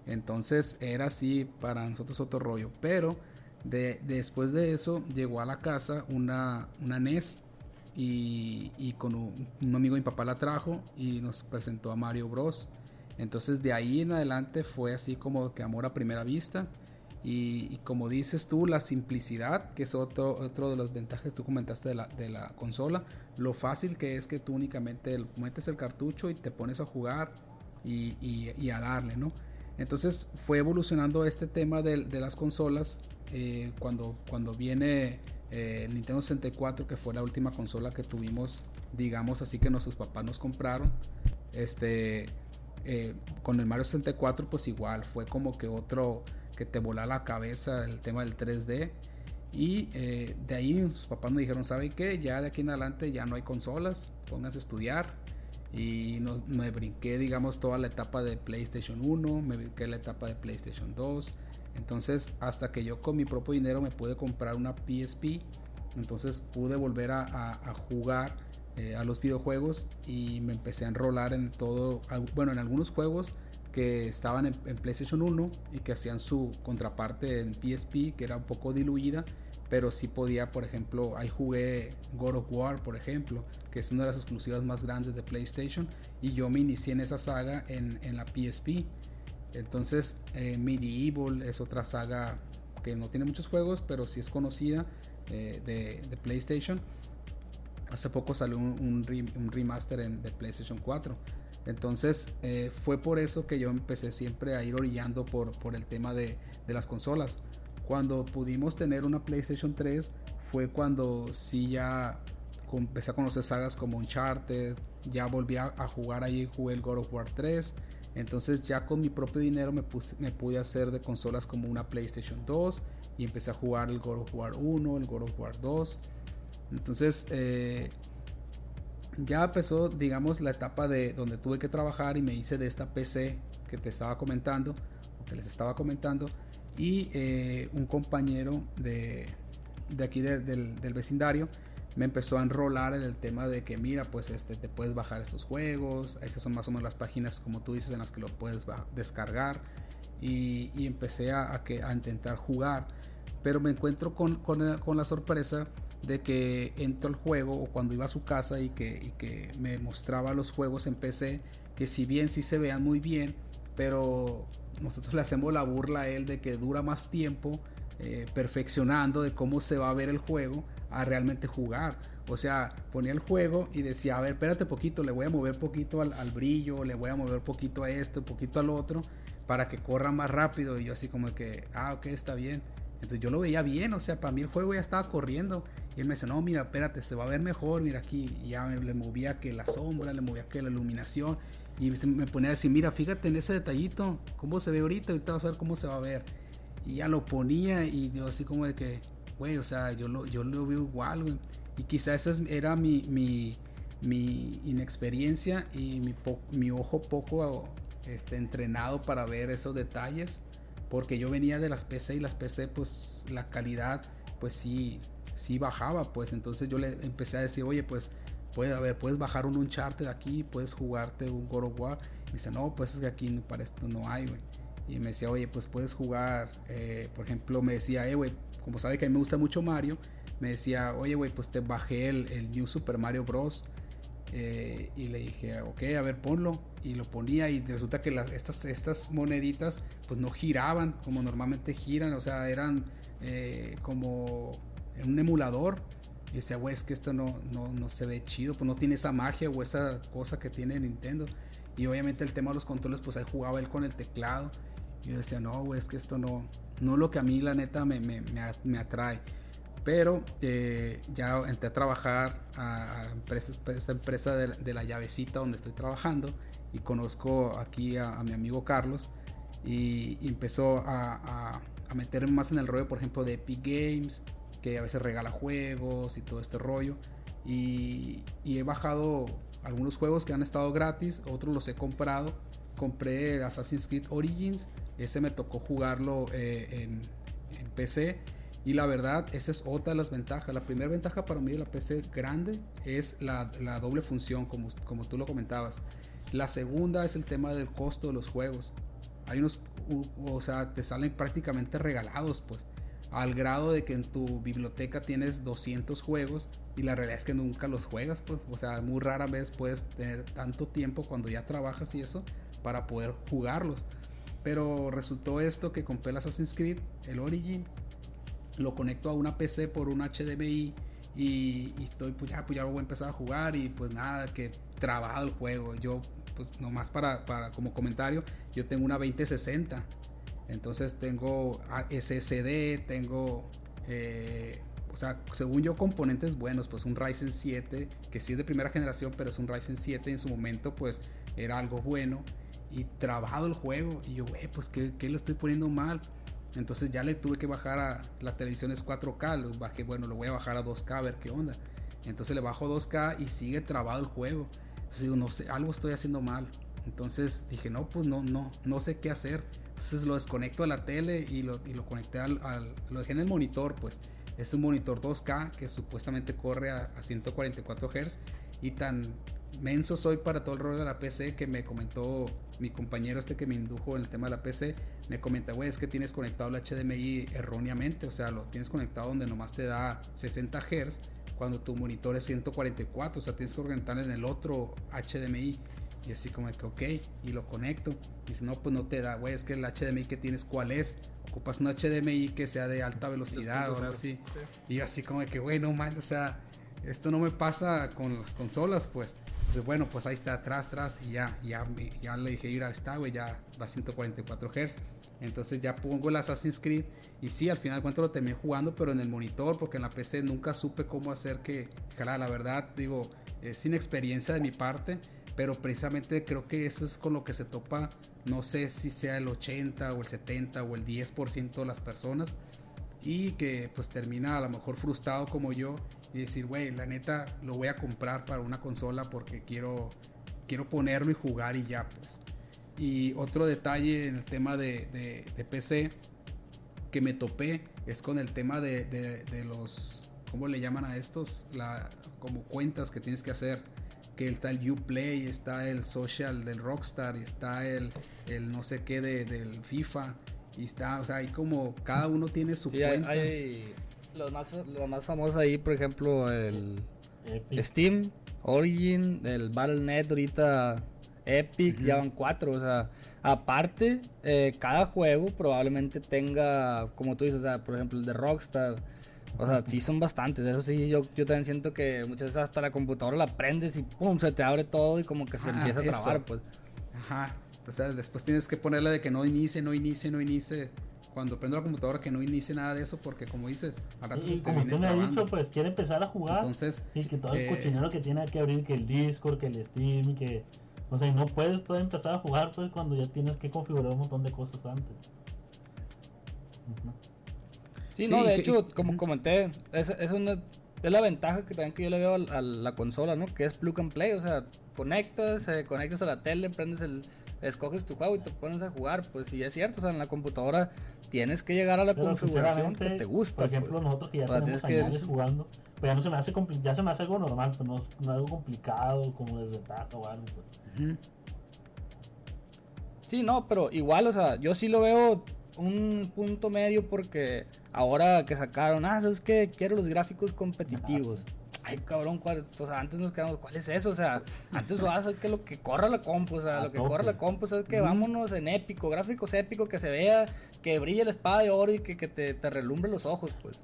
Entonces era así para nosotros otro rollo. Pero de, después de eso llegó a la casa una, una NES y, con un, amigo de mi papá la trajo y nos presentó a Mario Bros. Entonces de ahí en adelante fue así como que amor a primera vista. Y, como dices tú, la simplicidad, que es otro, otro de los ventajas que tú comentaste de la, de la consola, lo fácil que es que tú únicamente metes el cartucho y te pones a jugar y, a darle, ¿no? Entonces fue evolucionando este tema de, las consolas eh, cuando, cuando viene eh, el Nintendo 64, que fue la última consola que tuvimos, digamos así que nuestros papás nos compraron. Este, eh, con el Mario 64 pues igual fue como que otro que te volá la cabeza el tema del 3D. Y de ahí sus papás nos dijeron, ¿saben qué? Ya de aquí en adelante ya no hay consolas, pónganse a estudiar y no, me brinqué digamos toda la etapa de PlayStation 1, me brinqué la etapa de PlayStation 2, entonces hasta que yo con mi propio dinero me pude comprar una PSP, entonces pude volver a, jugar eh, a los videojuegos y me empecé a enrolar en todo, bueno en algunos juegos que estaban en, PlayStation 1 y que hacían su contraparte en PSP que era un poco diluida pero sí podía, por ejemplo, ahí jugué God of War, por ejemplo, que es una de las exclusivas más grandes de PlayStation, y yo me inicié en esa saga en, en la PSP. Entonces, eh, Medieval es otra saga que no tiene muchos juegos, pero sí es conocida eh, de, de, PlayStation. Hace poco salió un, un, remaster en, de PlayStation 4. Entonces eh, fue por eso que yo empecé siempre a ir orillando por, por el tema de, de las consolas. Cuando pudimos tener una PlayStation 3 fue cuando sí ya empecé a conocer sagas como Uncharted, ya volví a, jugar ahí, jugué el God of War 3. Entonces ya con mi propio dinero me, me pude hacer de consolas como una PlayStation 2 y empecé a jugar el God of War 1, el God of War 2. Entonces eh, ya empezó, digamos, la etapa de donde tuve que trabajar y me hice de esta PC que te estaba comentando, o que les estaba comentando y eh, un compañero de, de aquí del, del, vecindario me empezó a enrolar en el tema de que mira pues este te puedes bajar estos juegos estas son más o menos las páginas como tú dices en las que lo puedes descargar y, empecé a, que, a intentar jugar pero me encuentro con, con, con, la sorpresa de que entro al juego o cuando iba a su casa y que, que me mostraba los juegos en PC que si bien sí se vean muy bien pero nosotros le hacemos la burla a él de que dura más tiempo eh, perfeccionando de cómo se va a ver el juego a realmente jugar. O sea, ponía el juego y decía, a ver, espérate poquito, le voy a mover poquito al, brillo, le voy a mover poquito a esto, poquito al otro, para que corra más rápido. Y yo así como que, ah, ok, está bien. Entonces yo lo veía bien, o sea, para mí el juego ya estaba corriendo. Y él me dice, no, mira, espérate, se va a ver mejor, mira aquí. Y ya le movía que la sombra, le movía que la iluminación. Y me ponía a decir, mira, fíjate en ese detallito, cómo se ve ahorita, ahorita vas a ver cómo se va a ver. Y ya lo ponía y yo así como de que, güey, o sea, yo lo, yo lo veo igual. Y quizás esa era mi, mi, mi inexperiencia y mi, mi ojo poco este, entrenado para ver esos detalles. Porque yo venía de las PC y las PC pues la calidad pues sí, sí bajaba pues. Entonces yo le empecé a decir, oye pues puede, a ver, puedes bajar un Uncharted aquí, puedes jugarte un God of War. Y dice, no, pues es que aquí para esto no hay, güey. Y me decía, oye, pues puedes jugar, eh, por ejemplo, me decía, eh, güey, como sabe que a mí me gusta mucho Mario, me decía, oye, güey, pues te bajé el, el New Super Mario Bros. Eh, y le dije, ok, a ver, ponlo. Y lo ponía y resulta que las, estas, estas moneditas pues no giraban como normalmente giran, o sea, eran eh, como en un emulador. Y decía, güey, es que esto no, no, no, se ve chido, pues no tiene esa magia o esa cosa que tiene Nintendo. Y obviamente el tema de los controles, pues ahí jugaba él con el teclado. Y yo decía, no, güey, es que esto no, no lo que a mí la neta me, me, me atrae. Pero eh, ya entré a trabajar a, esta empresa de, la llavecita donde estoy trabajando y conozco aquí a, mi amigo Carlos y, empezó a, a, meterme más en el rollo, por ejemplo, de Epic Games, que a veces regala juegos y todo este rollo. Y, he bajado algunos juegos que han estado gratis, otros los he comprado. Compré Assassin's Creed Origins, ese me tocó jugarlo eh, en, en PC y la verdad, esa es otra de las ventajas. La primera ventaja para mí de la PC grande es la, doble función, como, como tú lo comentabas. La segunda es el tema del costo de los juegos. Hay unos, o sea, te salen prácticamente regalados, pues. Al grado de que en tu biblioteca tienes 200 juegos y la realidad es que nunca los juegas, pues. O sea, muy rara vez puedes tener tanto tiempo cuando ya trabajas y eso para poder jugarlos. Pero resultó esto que compré el Assassin's Creed, el Origin, lo conecto a una PC por un HDMI y, estoy pues ya, pues ya voy a empezar a jugar y pues nada, que trabado el juego. Yo pues nomás para, para como comentario, yo tengo una 2060. Entonces tengo SSD, tengo, eh, o sea, según yo, componentes buenos, pues un Ryzen 7, que sí es de primera generación, pero es un Ryzen 7 en su momento, pues era algo bueno. Y trabado el juego. Y yo, güey, pues ¿qué, ¿qué, lo estoy poniendo mal? Entonces ya le tuve que bajar a la televisión es 4K, lo bajé, bueno, lo voy a bajar a 2K a ver qué onda. Entonces le bajo 2K y sigue trabado el juego. Entonces digo, no sé, algo estoy haciendo mal. Entonces dije, no, pues no, no, no sé qué hacer. Entonces lo desconecto a la tele y lo, y lo conecté al, lo dejé en el monitor, pues es un monitor 2K que supuestamente corre a, a 144 Hz y tan menso soy para todo el rollo de la PC que me comentó mi compañero este que me indujo en el tema de la PC. Me comenta, güey, es que tienes conectado el HDMI erróneamente. O sea, lo tienes conectado donde nomás te da 60 Hz cuando tu monitor es 144. O sea, tienes que orientar en el otro HDMI. Y así como que, ok, y lo conecto. Y si no, pues no te da, güey, es que el HDMI que tienes, ¿cuál es? Ocupas un HDMI que sea de alta velocidad o algo así. Y así como que, güey, no manches, o sea, esto no me pasa con las consolas, pues. Entonces, bueno, pues ahí está atrás, atrás y ya, ya, ya le dije, ir a esta, güey, ya va a 144 Hz. Entonces ya pongo el Assassin's Creed y sí, al final cuento lo terminé jugando, pero en el monitor, porque en la PC nunca supe cómo hacer que, la verdad, digo, sin experiencia de mi parte, pero precisamente creo que eso es con lo que se topa, no sé si sea el 80 o el 70 o el 10% de las personas y que pues termina a lo mejor frustrado como yo y decir, güey, la neta lo voy a comprar para una consola porque quiero, quiero ponerlo y jugar y ya, pues. Y otro detalle en el tema de, de, PC que me topé es con el tema de, de, los, ¿cómo le llaman a estos? La, como cuentas que tienes que hacer. Que está el Uplay, está el social del Rockstar, y está el, el no sé qué del FIFA. Y está, o sea, hay como cada uno tiene su cuenta. Hay, los más, más famosos ahí, por ejemplo, el Steam, Origin, el Battle.net ahorita, Epic, ya van cuatro, o sea, aparte, eh, cada juego probablemente tenga, como tú dices, o sea, por ejemplo, el de Rockstar, o sea, sí son bastantes, eso sí, yo, yo también siento que muchas veces hasta la computadora la prendes y pum, se te abre todo y como que se empieza a trabar, pues. Ajá, o sea, después tienes que ponerle de que no inicie, no inicie, no inicie. Cuando prendo la computadora que no inicie nada de eso porque como dice y como usted me ha dicho pues quiere empezar a jugar entonces y que todo el eh, cochinero que tiene que abrir que el Discord que el Steam que o sea no puedes todo empezar a jugar pues cuando ya tienes que configurar un montón de cosas antes sí, no de hecho como comenté es, es una es la ventaja que también que yo le veo a, a la consola, ¿no? Que es plug and play, o sea, conectas, eh, conectas a la tele, prendes el, escoges tu juego y te pones a jugar, pues sí es cierto, o sea, en la computadora tienes que llegar a la Pero configuración que te gusta. Por ejemplo, pues. nosotros que ya tenemos tienes que- años jugando, pues ya no se me hace ya se me hace algo normal, pues no, es- no es algo complicado como desventaja o algo. Pues. Sí, no, pero igual, o sea, yo sí lo veo un punto medio porque ahora que sacaron, ah, ¿sabes qué? Quiero los gráficos competitivos. Ay, cabrón, ¿cuál? O sea, antes nos quedamos, ¿cuál es eso? O sea, antes vas a hacer que lo que corra la compu, o sea, lo que corra la compu, ¿sabes qué? Ujú. Vámonos en épico, gráficos épicos, que se vea, que brille la espada de oro y que, que te, te relumbre los ojos, pues.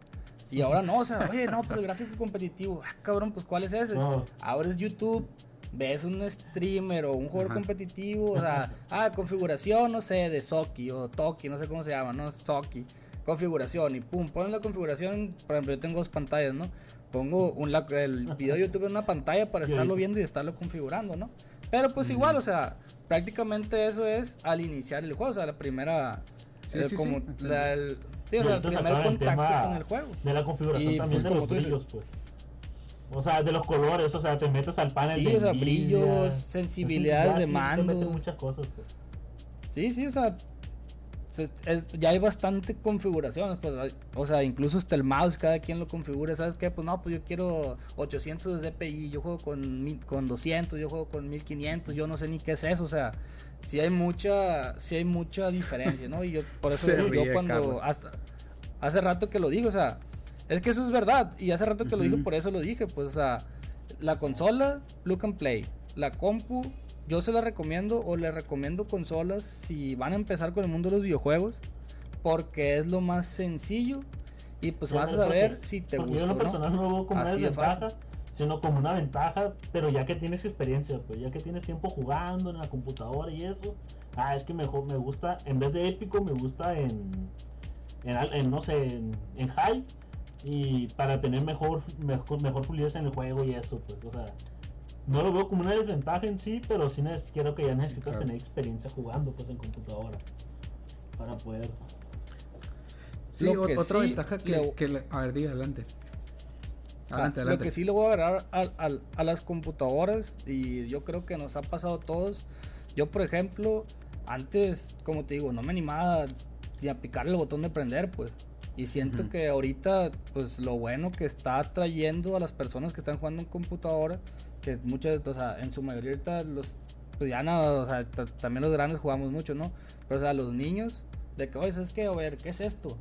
Y ahora no, o sea, oye, no, pues el gráfico competitivo, ah, cabrón, pues ¿cuál es ese? No. abres YouTube, ves un streamer o un jugador Ajá. competitivo, o sea, ah, configuración, no sé, de Soki o Toki, no sé cómo se llama, ¿no? Soki. Configuración y pum, ponen la configuración, por ejemplo, yo tengo dos pantallas, ¿no? Pongo un, la- el video de YouTube en una pantalla para estarlo viendo y estarlo configurando, ¿no? Pero pues igual, o sea, prácticamente eso es al iniciar el juego, o sea, la primera... Sí, eh, sí, como sí. la- el, o sea, el primer el contacto con el juego. De la configuración Y, también pues, de los dices. brillos, pues. O sea, de los colores, o sea, te metes al panel Sí, de o sea, brillos, es- sensibilidades de sí, meten mandos. muchas cosas, pues. Sí, sí, o sea, se- es- ya hay bastante configuraciones, pues, o sea, incluso hasta el mouse, cada quien lo configura, ¿sabes qué? Pues no, pues yo quiero 800 de DPI, yo juego con, con 200, yo juego con 1500, yo no sé ni qué es eso, o sea, sí hay mucha, sí hay mucha diferencia, ¿no? Y yo, por eso yo ríe, cuando, hasta- hace rato que lo digo, o sea, es que eso es verdad, y hace rato que lo dije, por eso lo dije, pues, o sea, la consola, look and play, la compu, yo se la recomiendo o le recomiendo consolas si van a empezar con el mundo de los videojuegos porque es lo más sencillo y pues Sí, vas a saber si te gusta yo en lo no. personal no lo veo como una de desventaja, sino como una ventaja, pero ya que tienes experiencia, pues ya que tienes tiempo jugando en la computadora y eso, ah, es que mejor me gusta, en vez de épico, me gusta en, en, no sé, en, en high, y para tener mejor, mejor, mejor fluidez en el juego y eso, pues, o sea, no lo veo como una desventaja en sí, pero sí neces- creo que ya necesitas claro. tener experiencia jugando, pues, en computadora, para poder... Sí, Lo o- que otra sí ventaja que, le- que le- A ver, diga, adelante. Adelante, Ah, adelante. Lo que sí le voy a agregar a, a- a las computadoras, y yo creo que nos ha pasado a todos. Yo, por ejemplo, antes, como te digo, no me animaba ni a picarle el botón de prender, pues. Y siento Ujú. que ahorita, pues lo bueno que está trayendo a las personas que están jugando en computadora, que muchas, o sea, en su mayoría ahorita los, pues ya no, o sea, ta- también los grandes jugamos mucho, ¿no? Pero, o sea, los niños, de que, oye, ¿sabes qué? A ver, ¿qué es esto?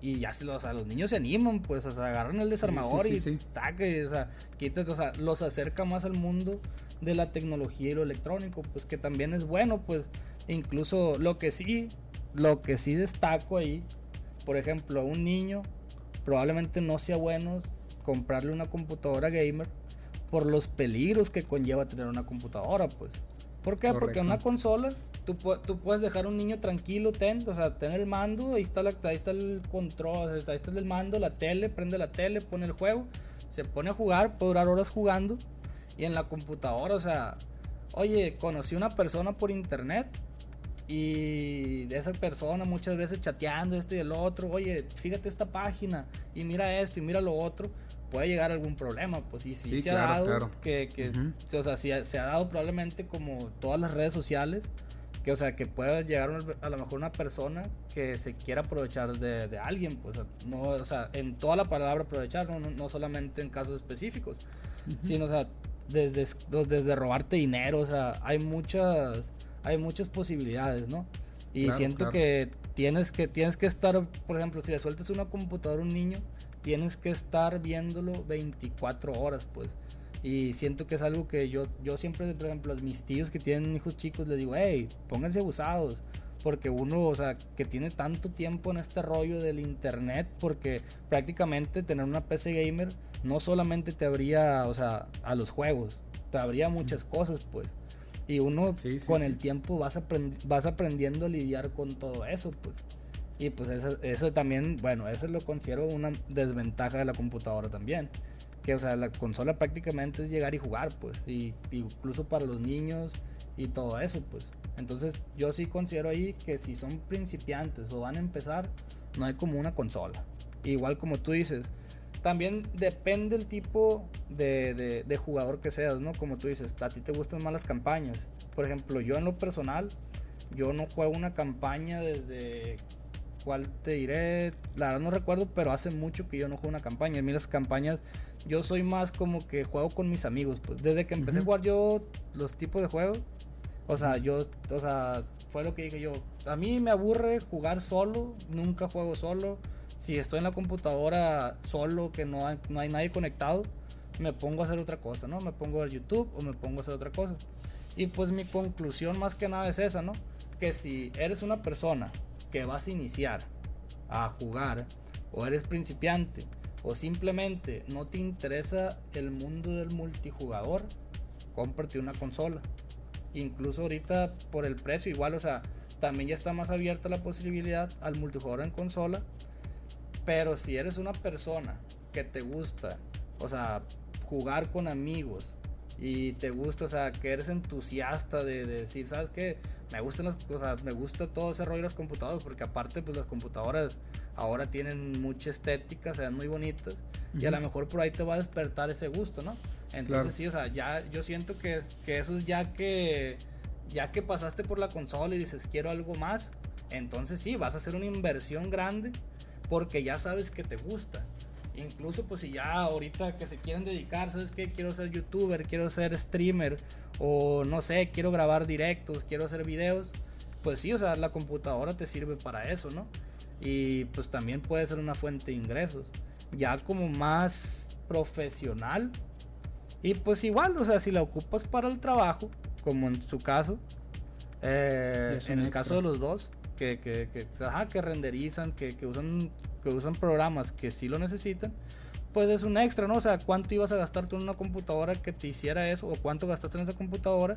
Y ya o sea, los niños se animan, pues, o sea, agarran el desarmador sí, y sí. taque, o sea, quítate, o sea, los acerca más al mundo de la tecnología y lo electrónico, pues que también es bueno, pues, incluso lo que sí, lo que sí destaco ahí, por ejemplo, a un niño probablemente no sea bueno comprarle una computadora gamer por los peligros que conlleva tener una computadora, pues. ¿Por qué? Porque Correcto. en una consola tú, tú puedes dejar a un niño tranquilo, ten, o sea, tener el mando, ahí está, la, ahí está el control, ahí está, ahí está el mando, la tele, prende la tele, pone el juego, se pone a jugar, puede durar horas jugando. Y en la computadora, o sea, oye, conocí una persona por internet y de esa persona muchas veces chateando esto y el otro, oye, fíjate esta página y mira esto y mira lo otro, puede llegar algún problema, pues y sí, Sí, se claro, ha dado claro. que, que Ujú. o sea, sí se ha dado probablemente como todas las redes sociales, que o sea, que pueda llegar una- a lo mejor una persona que se quiera aprovechar de, de alguien, pues no, o sea, en toda la palabra aprovechar, no, no, solamente en casos específicos, sino, o sea, desde, desde robarte dinero, o sea, hay muchas, hay muchas posibilidades, ¿no? Y Claro, siento claro. que tienes que tienes que estar, por ejemplo, si le sueltas una computadora a un niño, tienes que estar viéndolo 24 horas, pues. Y siento que es algo que yo, yo siempre, por ejemplo, a mis tíos que tienen hijos chicos, les digo, hey, pónganse abusados. Porque uno, o sea, que tiene tanto tiempo en este rollo del internet, porque prácticamente tener una PC gamer no solamente te abría, o sea, a los juegos, te abría muchas cosas, pues. Y uno Sí, sí, con sí. el tiempo vas, aprendi- vas aprendiendo a lidiar con todo eso, pues. Y pues eso, eso también, bueno, eso lo considero una desventaja de la computadora también. Que, o sea, la consola prácticamente es llegar y jugar, pues. Y, incluso para los niños y todo eso, pues. Entonces, yo sí considero ahí que si son principiantes o van a empezar, no hay como una consola. Igual como tú dices, también depende el tipo de, de, de, jugador que seas, ¿no? Como tú dices, a ti te gustan más las campañas. Por ejemplo, yo en lo personal, yo no juego una campaña desde... ¿Cuál te diré? La verdad no recuerdo, pero hace mucho que yo no juego una campaña. A mí las campañas, yo soy más como que juego con mis amigos. Pues desde que empecé a jugar yo los tipos de juegos, o sea, yo, o sea, fue lo que dije yo. A mí me aburre jugar solo, nunca juego solo. Si estoy en la computadora solo, que no hay, no hay nadie conectado, me pongo a hacer otra cosa, ¿no? Me pongo a ver YouTube o me pongo a hacer otra cosa. Y pues mi conclusión más que nada es esa, ¿no? Que si eres una persona que vas a iniciar a jugar, o eres principiante, o simplemente no te interesa el mundo del multijugador, cómprate una consola incluso ahorita por el precio igual, o sea, también ya está más abierta la posibilidad al multijugador en consola. Pero si eres una persona que te gusta, o sea, jugar con amigos y te gusta, o sea, que eres entusiasta de, decir, ¿sabes qué? Me gustan las cosas, me gusta todo ese rollo de las computadoras, porque aparte, pues las computadoras ahora tienen mucha estética, se ven muy bonitas, y a lo mejor por ahí te va a despertar ese gusto, ¿no? Entonces sí, o sea, ya yo siento que, que, eso es ya que ya que pasaste por la consola y dices quiero algo más, entonces sí, vas a hacer una inversión grande porque ya sabes que te gusta. Incluso pues si ya ahorita que se quieren dedicar, ¿sabes qué? Quiero ser youtuber, quiero ser streamer o no sé, quiero grabar directos, quiero hacer videos, pues sí, o sea, la computadora te sirve para eso, ¿no? Y pues también puede ser una fuente de ingresos. Ya como más profesional, y pues igual, o sea, si la ocupas para el trabajo, como en su caso, eh, en el caso de los dos, que, que, que, que renderizan, que, que, usan, que usan programas que sí lo necesitan, pues es un extra, ¿no? O sea, ¿cuánto ibas a gastar tú en una computadora que te hiciera eso? ¿O cuánto gastaste en esa computadora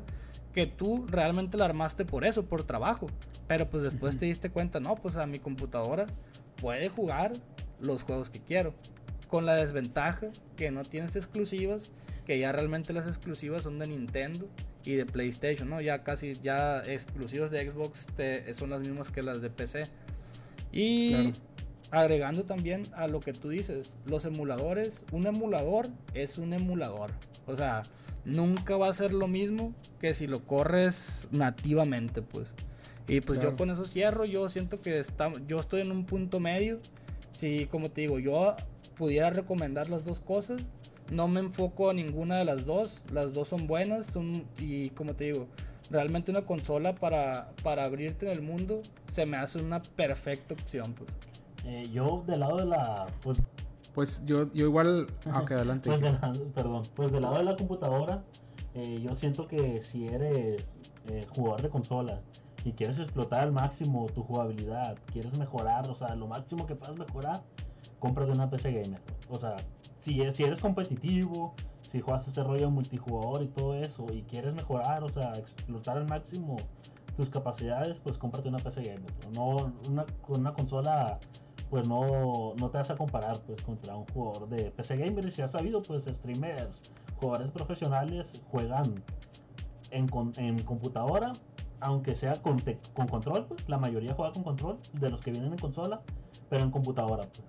que tú realmente la armaste por eso, por trabajo? Pero pues después te diste cuenta, no, pues a mi computadora puede jugar los juegos que quiero. Con la desventaja que no tienes exclusivas que ya realmente las exclusivas son de Nintendo y de PlayStation, ¿no? Ya casi, ya exclusivas de Xbox son las mismas que las de PC. Y agregando también a lo que tú dices, los emuladores, un emulador es un emulador. O sea, nunca va a ser lo mismo que si lo corres nativamente, pues. Y pues yo con eso cierro, yo siento que está, yo estoy en un punto medio. Si, como te digo, yo pudiera recomendar las dos cosas, no me enfoco a ninguna de las dos. Las dos son buenas son, y como te digo, realmente una consola para, para abrirte en el mundo se me hace una perfecta opción. Pues. Eh, yo del lado de la... Pues, pues yo, yo igual... Ok, adelante. Pues perdón, pues del lado de la computadora, eh, yo siento que si eres eh, jugador de consola y quieres explotar al máximo tu jugabilidad, quieres mejorar, o sea, lo máximo que puedas mejorar, cómprate una PC gamer. O sea, si, si eres competitivo, si juegas este rollo multijugador y todo eso, y quieres mejorar, o sea, explotar al máximo tus capacidades, pues cómprate una PC gamer. No, una, una consola, pues no, no te vas a comparar pues contra un jugador de PC gamer. Y si has sabido, pues streamers, jugadores profesionales juegan en, en computadora, aunque sea con, con control, pues la mayoría juega con control de los que vienen en consola, pero en computadora, pues.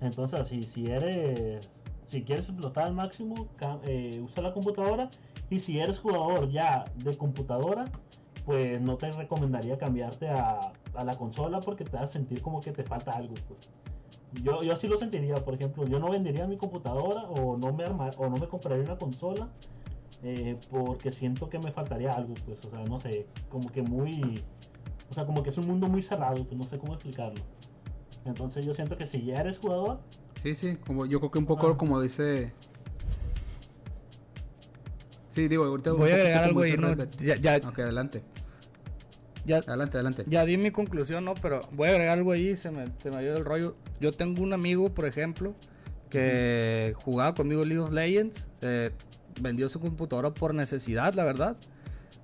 Entonces, si, si eres, si quieres explotar al máximo, eh, usa la computadora. Y si eres jugador ya de computadora, pues no te recomendaría cambiarte a, la consola porque te vas a sentir como que te falta algo. Pues. Yo, yo así lo sentiría, por ejemplo, yo no vendería mi computadora o no me arma, o no me compraría una consola eh, porque siento que me faltaría algo, pues, o sea, no sé, como que muy, o sea, como que es un mundo muy cerrado, pues no sé cómo explicarlo. Entonces yo siento que si ya eres jugador... Sí, sí, como yo creo que un poco como dice... Sí, digo, ahorita voy a agregar algo y no, ya, ya, Ok, adelante. Ya, adelante, adelante. Ya di mi conclusión, ¿no? Pero voy a agregar algo ahí, se me, se me dio el rollo. Yo tengo un amigo, por ejemplo, que jugaba conmigo League of Legends, eh, vendió su computadora por necesidad, la verdad.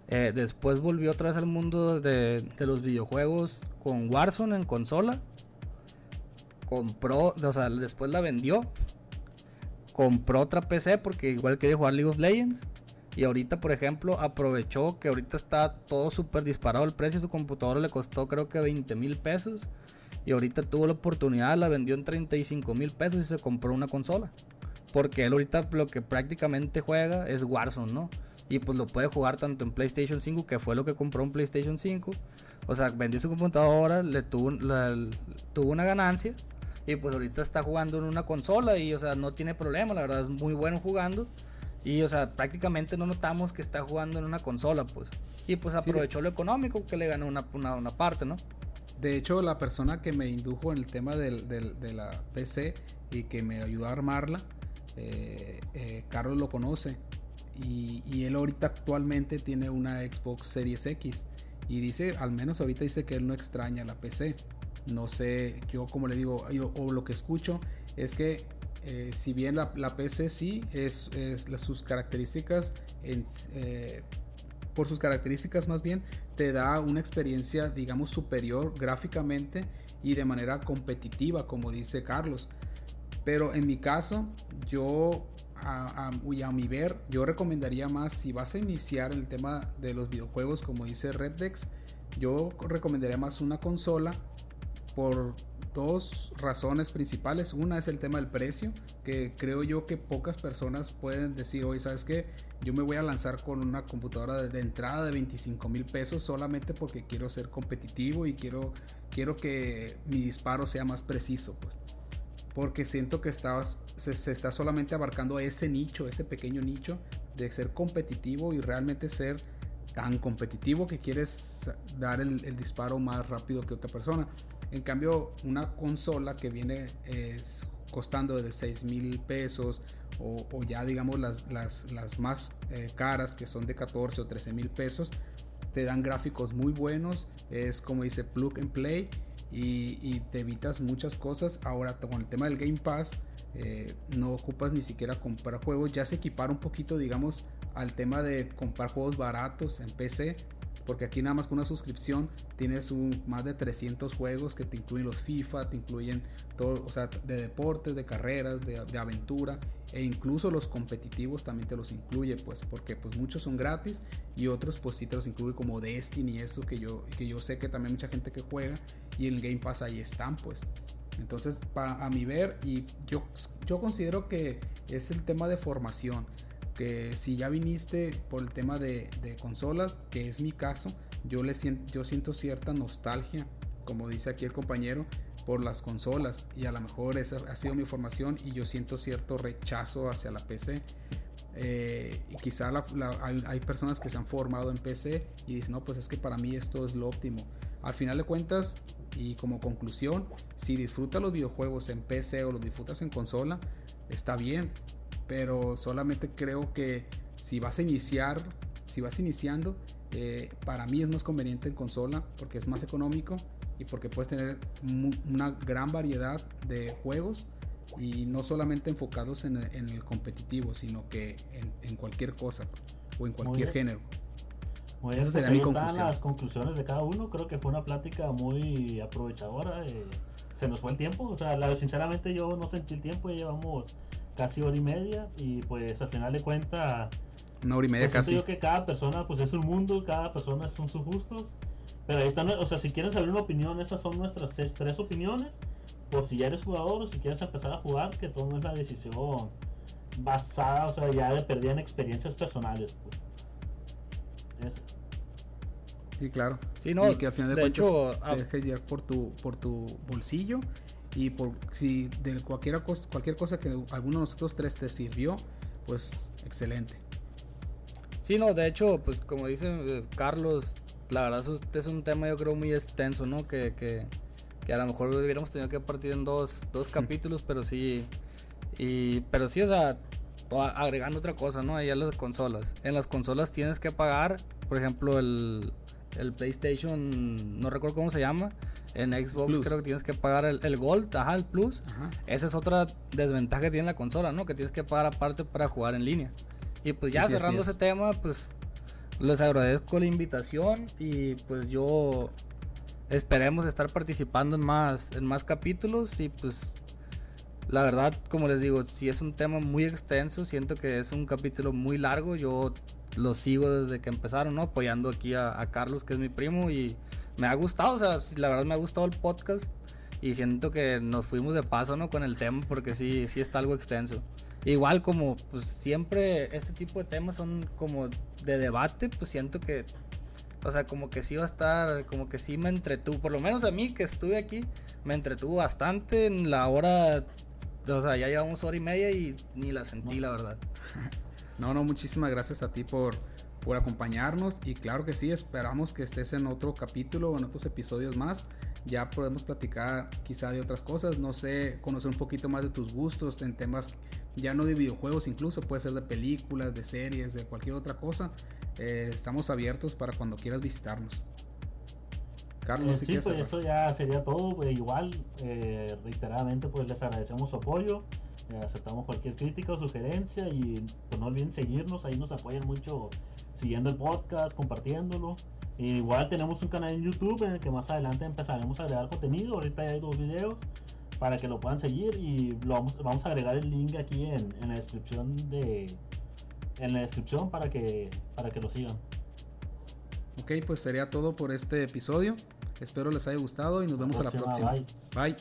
Eh, después volvió otra vez al mundo de, de, los videojuegos con Warzone en consola compró, o sea, después la vendió, compró otra PC porque igual quería jugar League of Legends. Y ahorita, por ejemplo, aprovechó que ahorita está todo súper disparado el precio. Su computadora le costó creo que 20 mil pesos. Y ahorita tuvo la oportunidad, la vendió en 35 mil pesos y se compró una consola. Porque él ahorita lo que prácticamente juega es Warzone, ¿no? Y pues lo puede jugar tanto en PlayStation 5, que fue lo que compró en PlayStation 5. O sea, vendió su computadora, le tuvo, tuvo una ganancia. Y pues ahorita está jugando en una consola y, o sea, no tiene problema, la verdad es muy bueno jugando. Y, o sea, prácticamente no notamos que está jugando en una consola, pues. Y pues aprovechó lo económico que le ganó una, una, parte, ¿no? De hecho, la persona que me indujo en el tema del, de la PC y que me ayudó a armarla, eh, eh, Carlos lo conoce. Y, y, él ahorita actualmente tiene una Xbox Series X. Y dice, al menos ahorita dice que él no extraña la PC. No sé, yo como le digo, o lo que escucho es que eh, si bien la, PC sí es, sus características, eh, por sus características más bien, te da una experiencia, digamos, superior gráficamente y de manera competitiva, como dice Carlos. Pero en mi caso, yo, a, a, mi ver, yo recomendaría más, si vas a iniciar el tema de los videojuegos, como dice Reddex, yo recomendaría más una consola por dos razones principales. Una es el tema del precio, que creo yo que pocas personas pueden decir, hoy sabes que yo me voy a lanzar con una computadora de, entrada de 25 mil pesos solamente porque quiero ser competitivo y quiero, quiero que mi disparo sea más preciso, pues. Porque siento que se, se está solamente abarcando ese nicho, ese pequeño nicho de ser competitivo y realmente ser tan competitivo que quieres dar el, disparo más rápido que otra persona. En cambio, una consola que viene costando de 6 mil pesos o, ya digamos las, las, las más eh, caras que son de 14 o 13 mil pesos, te dan gráficos muy buenos, es como dice plug and play y, te evitas muchas cosas. Ahora con el tema del Game Pass, eh, no ocupas ni siquiera comprar juegos, ya se equipara un poquito digamos al tema de comprar juegos baratos en PC porque aquí nada más con una suscripción tienes un, más de 300 juegos que te incluyen los FIFA, te incluyen todo, o sea, de deportes, de carreras, de, aventura e incluso los competitivos también te los incluye, pues porque pues muchos son gratis y otros pues sí te los incluye como Destiny y eso que yo, que yo sé que también mucha gente que juega y el Game Pass ahí están pues. Entonces, a mi ver, y yo, yo considero que es el tema de formación que si ya viniste por el tema de, consolas, que es mi caso, yo, le siento, yo siento cierta nostalgia, como dice aquí el compañero, por las consolas y a lo mejor esa ha sido mi formación y yo siento cierto rechazo hacia la PC. Eh, y quizá hay, personas que se han formado en PC y dicen, no, pues es que para mí esto es lo óptimo. Al final de cuentas, y como conclusión, si disfrutas los videojuegos en PC o los disfrutas en consola, está bien pero solamente creo que si vas a iniciar, si vas iniciando, eh, para mí es más conveniente en consola porque es más económico y porque puedes tener una gran variedad de juegos y no solamente enfocados en el, competitivo, sino que en, cualquier cosa o en cualquier género. Muy bien, Esas pues las conclusiones de cada uno. Creo que fue una plática muy aprovechadora. Eh, se nos fue el tiempo. O sea, sinceramente yo no sentí el tiempo. Ya llevamos casi hora y media y pues al final de cuentas una hora y media pues, casi. que cada persona pues es un mundo cada persona son sus gustos pero ahí están o sea si quieres saber una opinión esas son nuestras tres opiniones por si ya eres jugador o si quieres empezar a jugar que todo no es la decisión basada o sea ya de perder en experiencias personales pues. sí claro. Sí no y que al final de, hecho te dejes llevar por tu por tu bolsillo y por si de cualquier cosa, cualquier cosa que alguno de nosotros tres te sirvió, pues excelente. Sí, no, de hecho, pues como dice eh, Carlos, la verdad este es un tema yo creo muy extenso, ¿no? Que, que, que a lo mejor hubiéramos tenido que partir en dos, dos capítulos, pero sí, y, pero sí, o sea, agregando otra cosa, ¿no? Ahí a las consolas. En las consolas tienes que pagar, por ejemplo, el, el PlayStation, no recuerdo cómo se llama. En Xbox creo que tienes que pagar el, Gold, ajá, el Plus. Esa es otra desventaja que tiene la consola, ¿no? Que tienes que pagar aparte para jugar en línea. Y pues ya cerrando ese tema, pues les agradezco la invitación y pues yo esperemos estar participando en más, en más capítulos y pues la verdad, como les digo, si es un tema muy extenso, siento que es un capítulo muy largo, yo lo sigo desde que empezaron, ¿no? Apoyando aquí a, Carlos, que es mi primo, y me ha gustado, o sea, la verdad me ha gustado el podcast. Y siento que nos fuimos de paso, ¿no? Con el tema, porque sí, sí está algo extenso. Igual como, pues siempre este tipo de temas son como de debate, pues siento que, o sea, como que sí va a estar, como que sí me entretuvo, por lo menos a mí que estuve aquí, me entretuvo bastante en la hora, o sea, ya llevamos hora y media y ni la sentí, la verdad. No, no, muchísimas gracias a ti por, por acompañarnos y claro que sí, esperamos que estés en otro capítulo o en otros episodios más. Ya podemos platicar quizá de otras cosas, no sé, conocer un poquito más de tus gustos en temas ya no de videojuegos incluso, puede ser de películas, de series, de cualquier otra cosa. Eh, estamos abiertos para cuando quieras visitarnos. Carlos, eh, si sí, pues eso ya sería todo. Pues, igual, eh, reiteradamente, pues les agradecemos su apoyo. Aceptamos cualquier crítica o sugerencia y pues no olviden seguirnos. Ahí nos apoyan mucho siguiendo el podcast, compartiéndolo. igual tenemos un canal en YouTube en el que más adelante empezaremos a agregar contenido. Ahorita hay dos videos para que lo puedan seguir y lo vamos, vamos a agregar el link aquí en, en, la descripción de en la descripción para que para que lo sigan. Ok, pues sería todo por este episodio. Espero les haya gustado y nos vemos a la próxima. bye.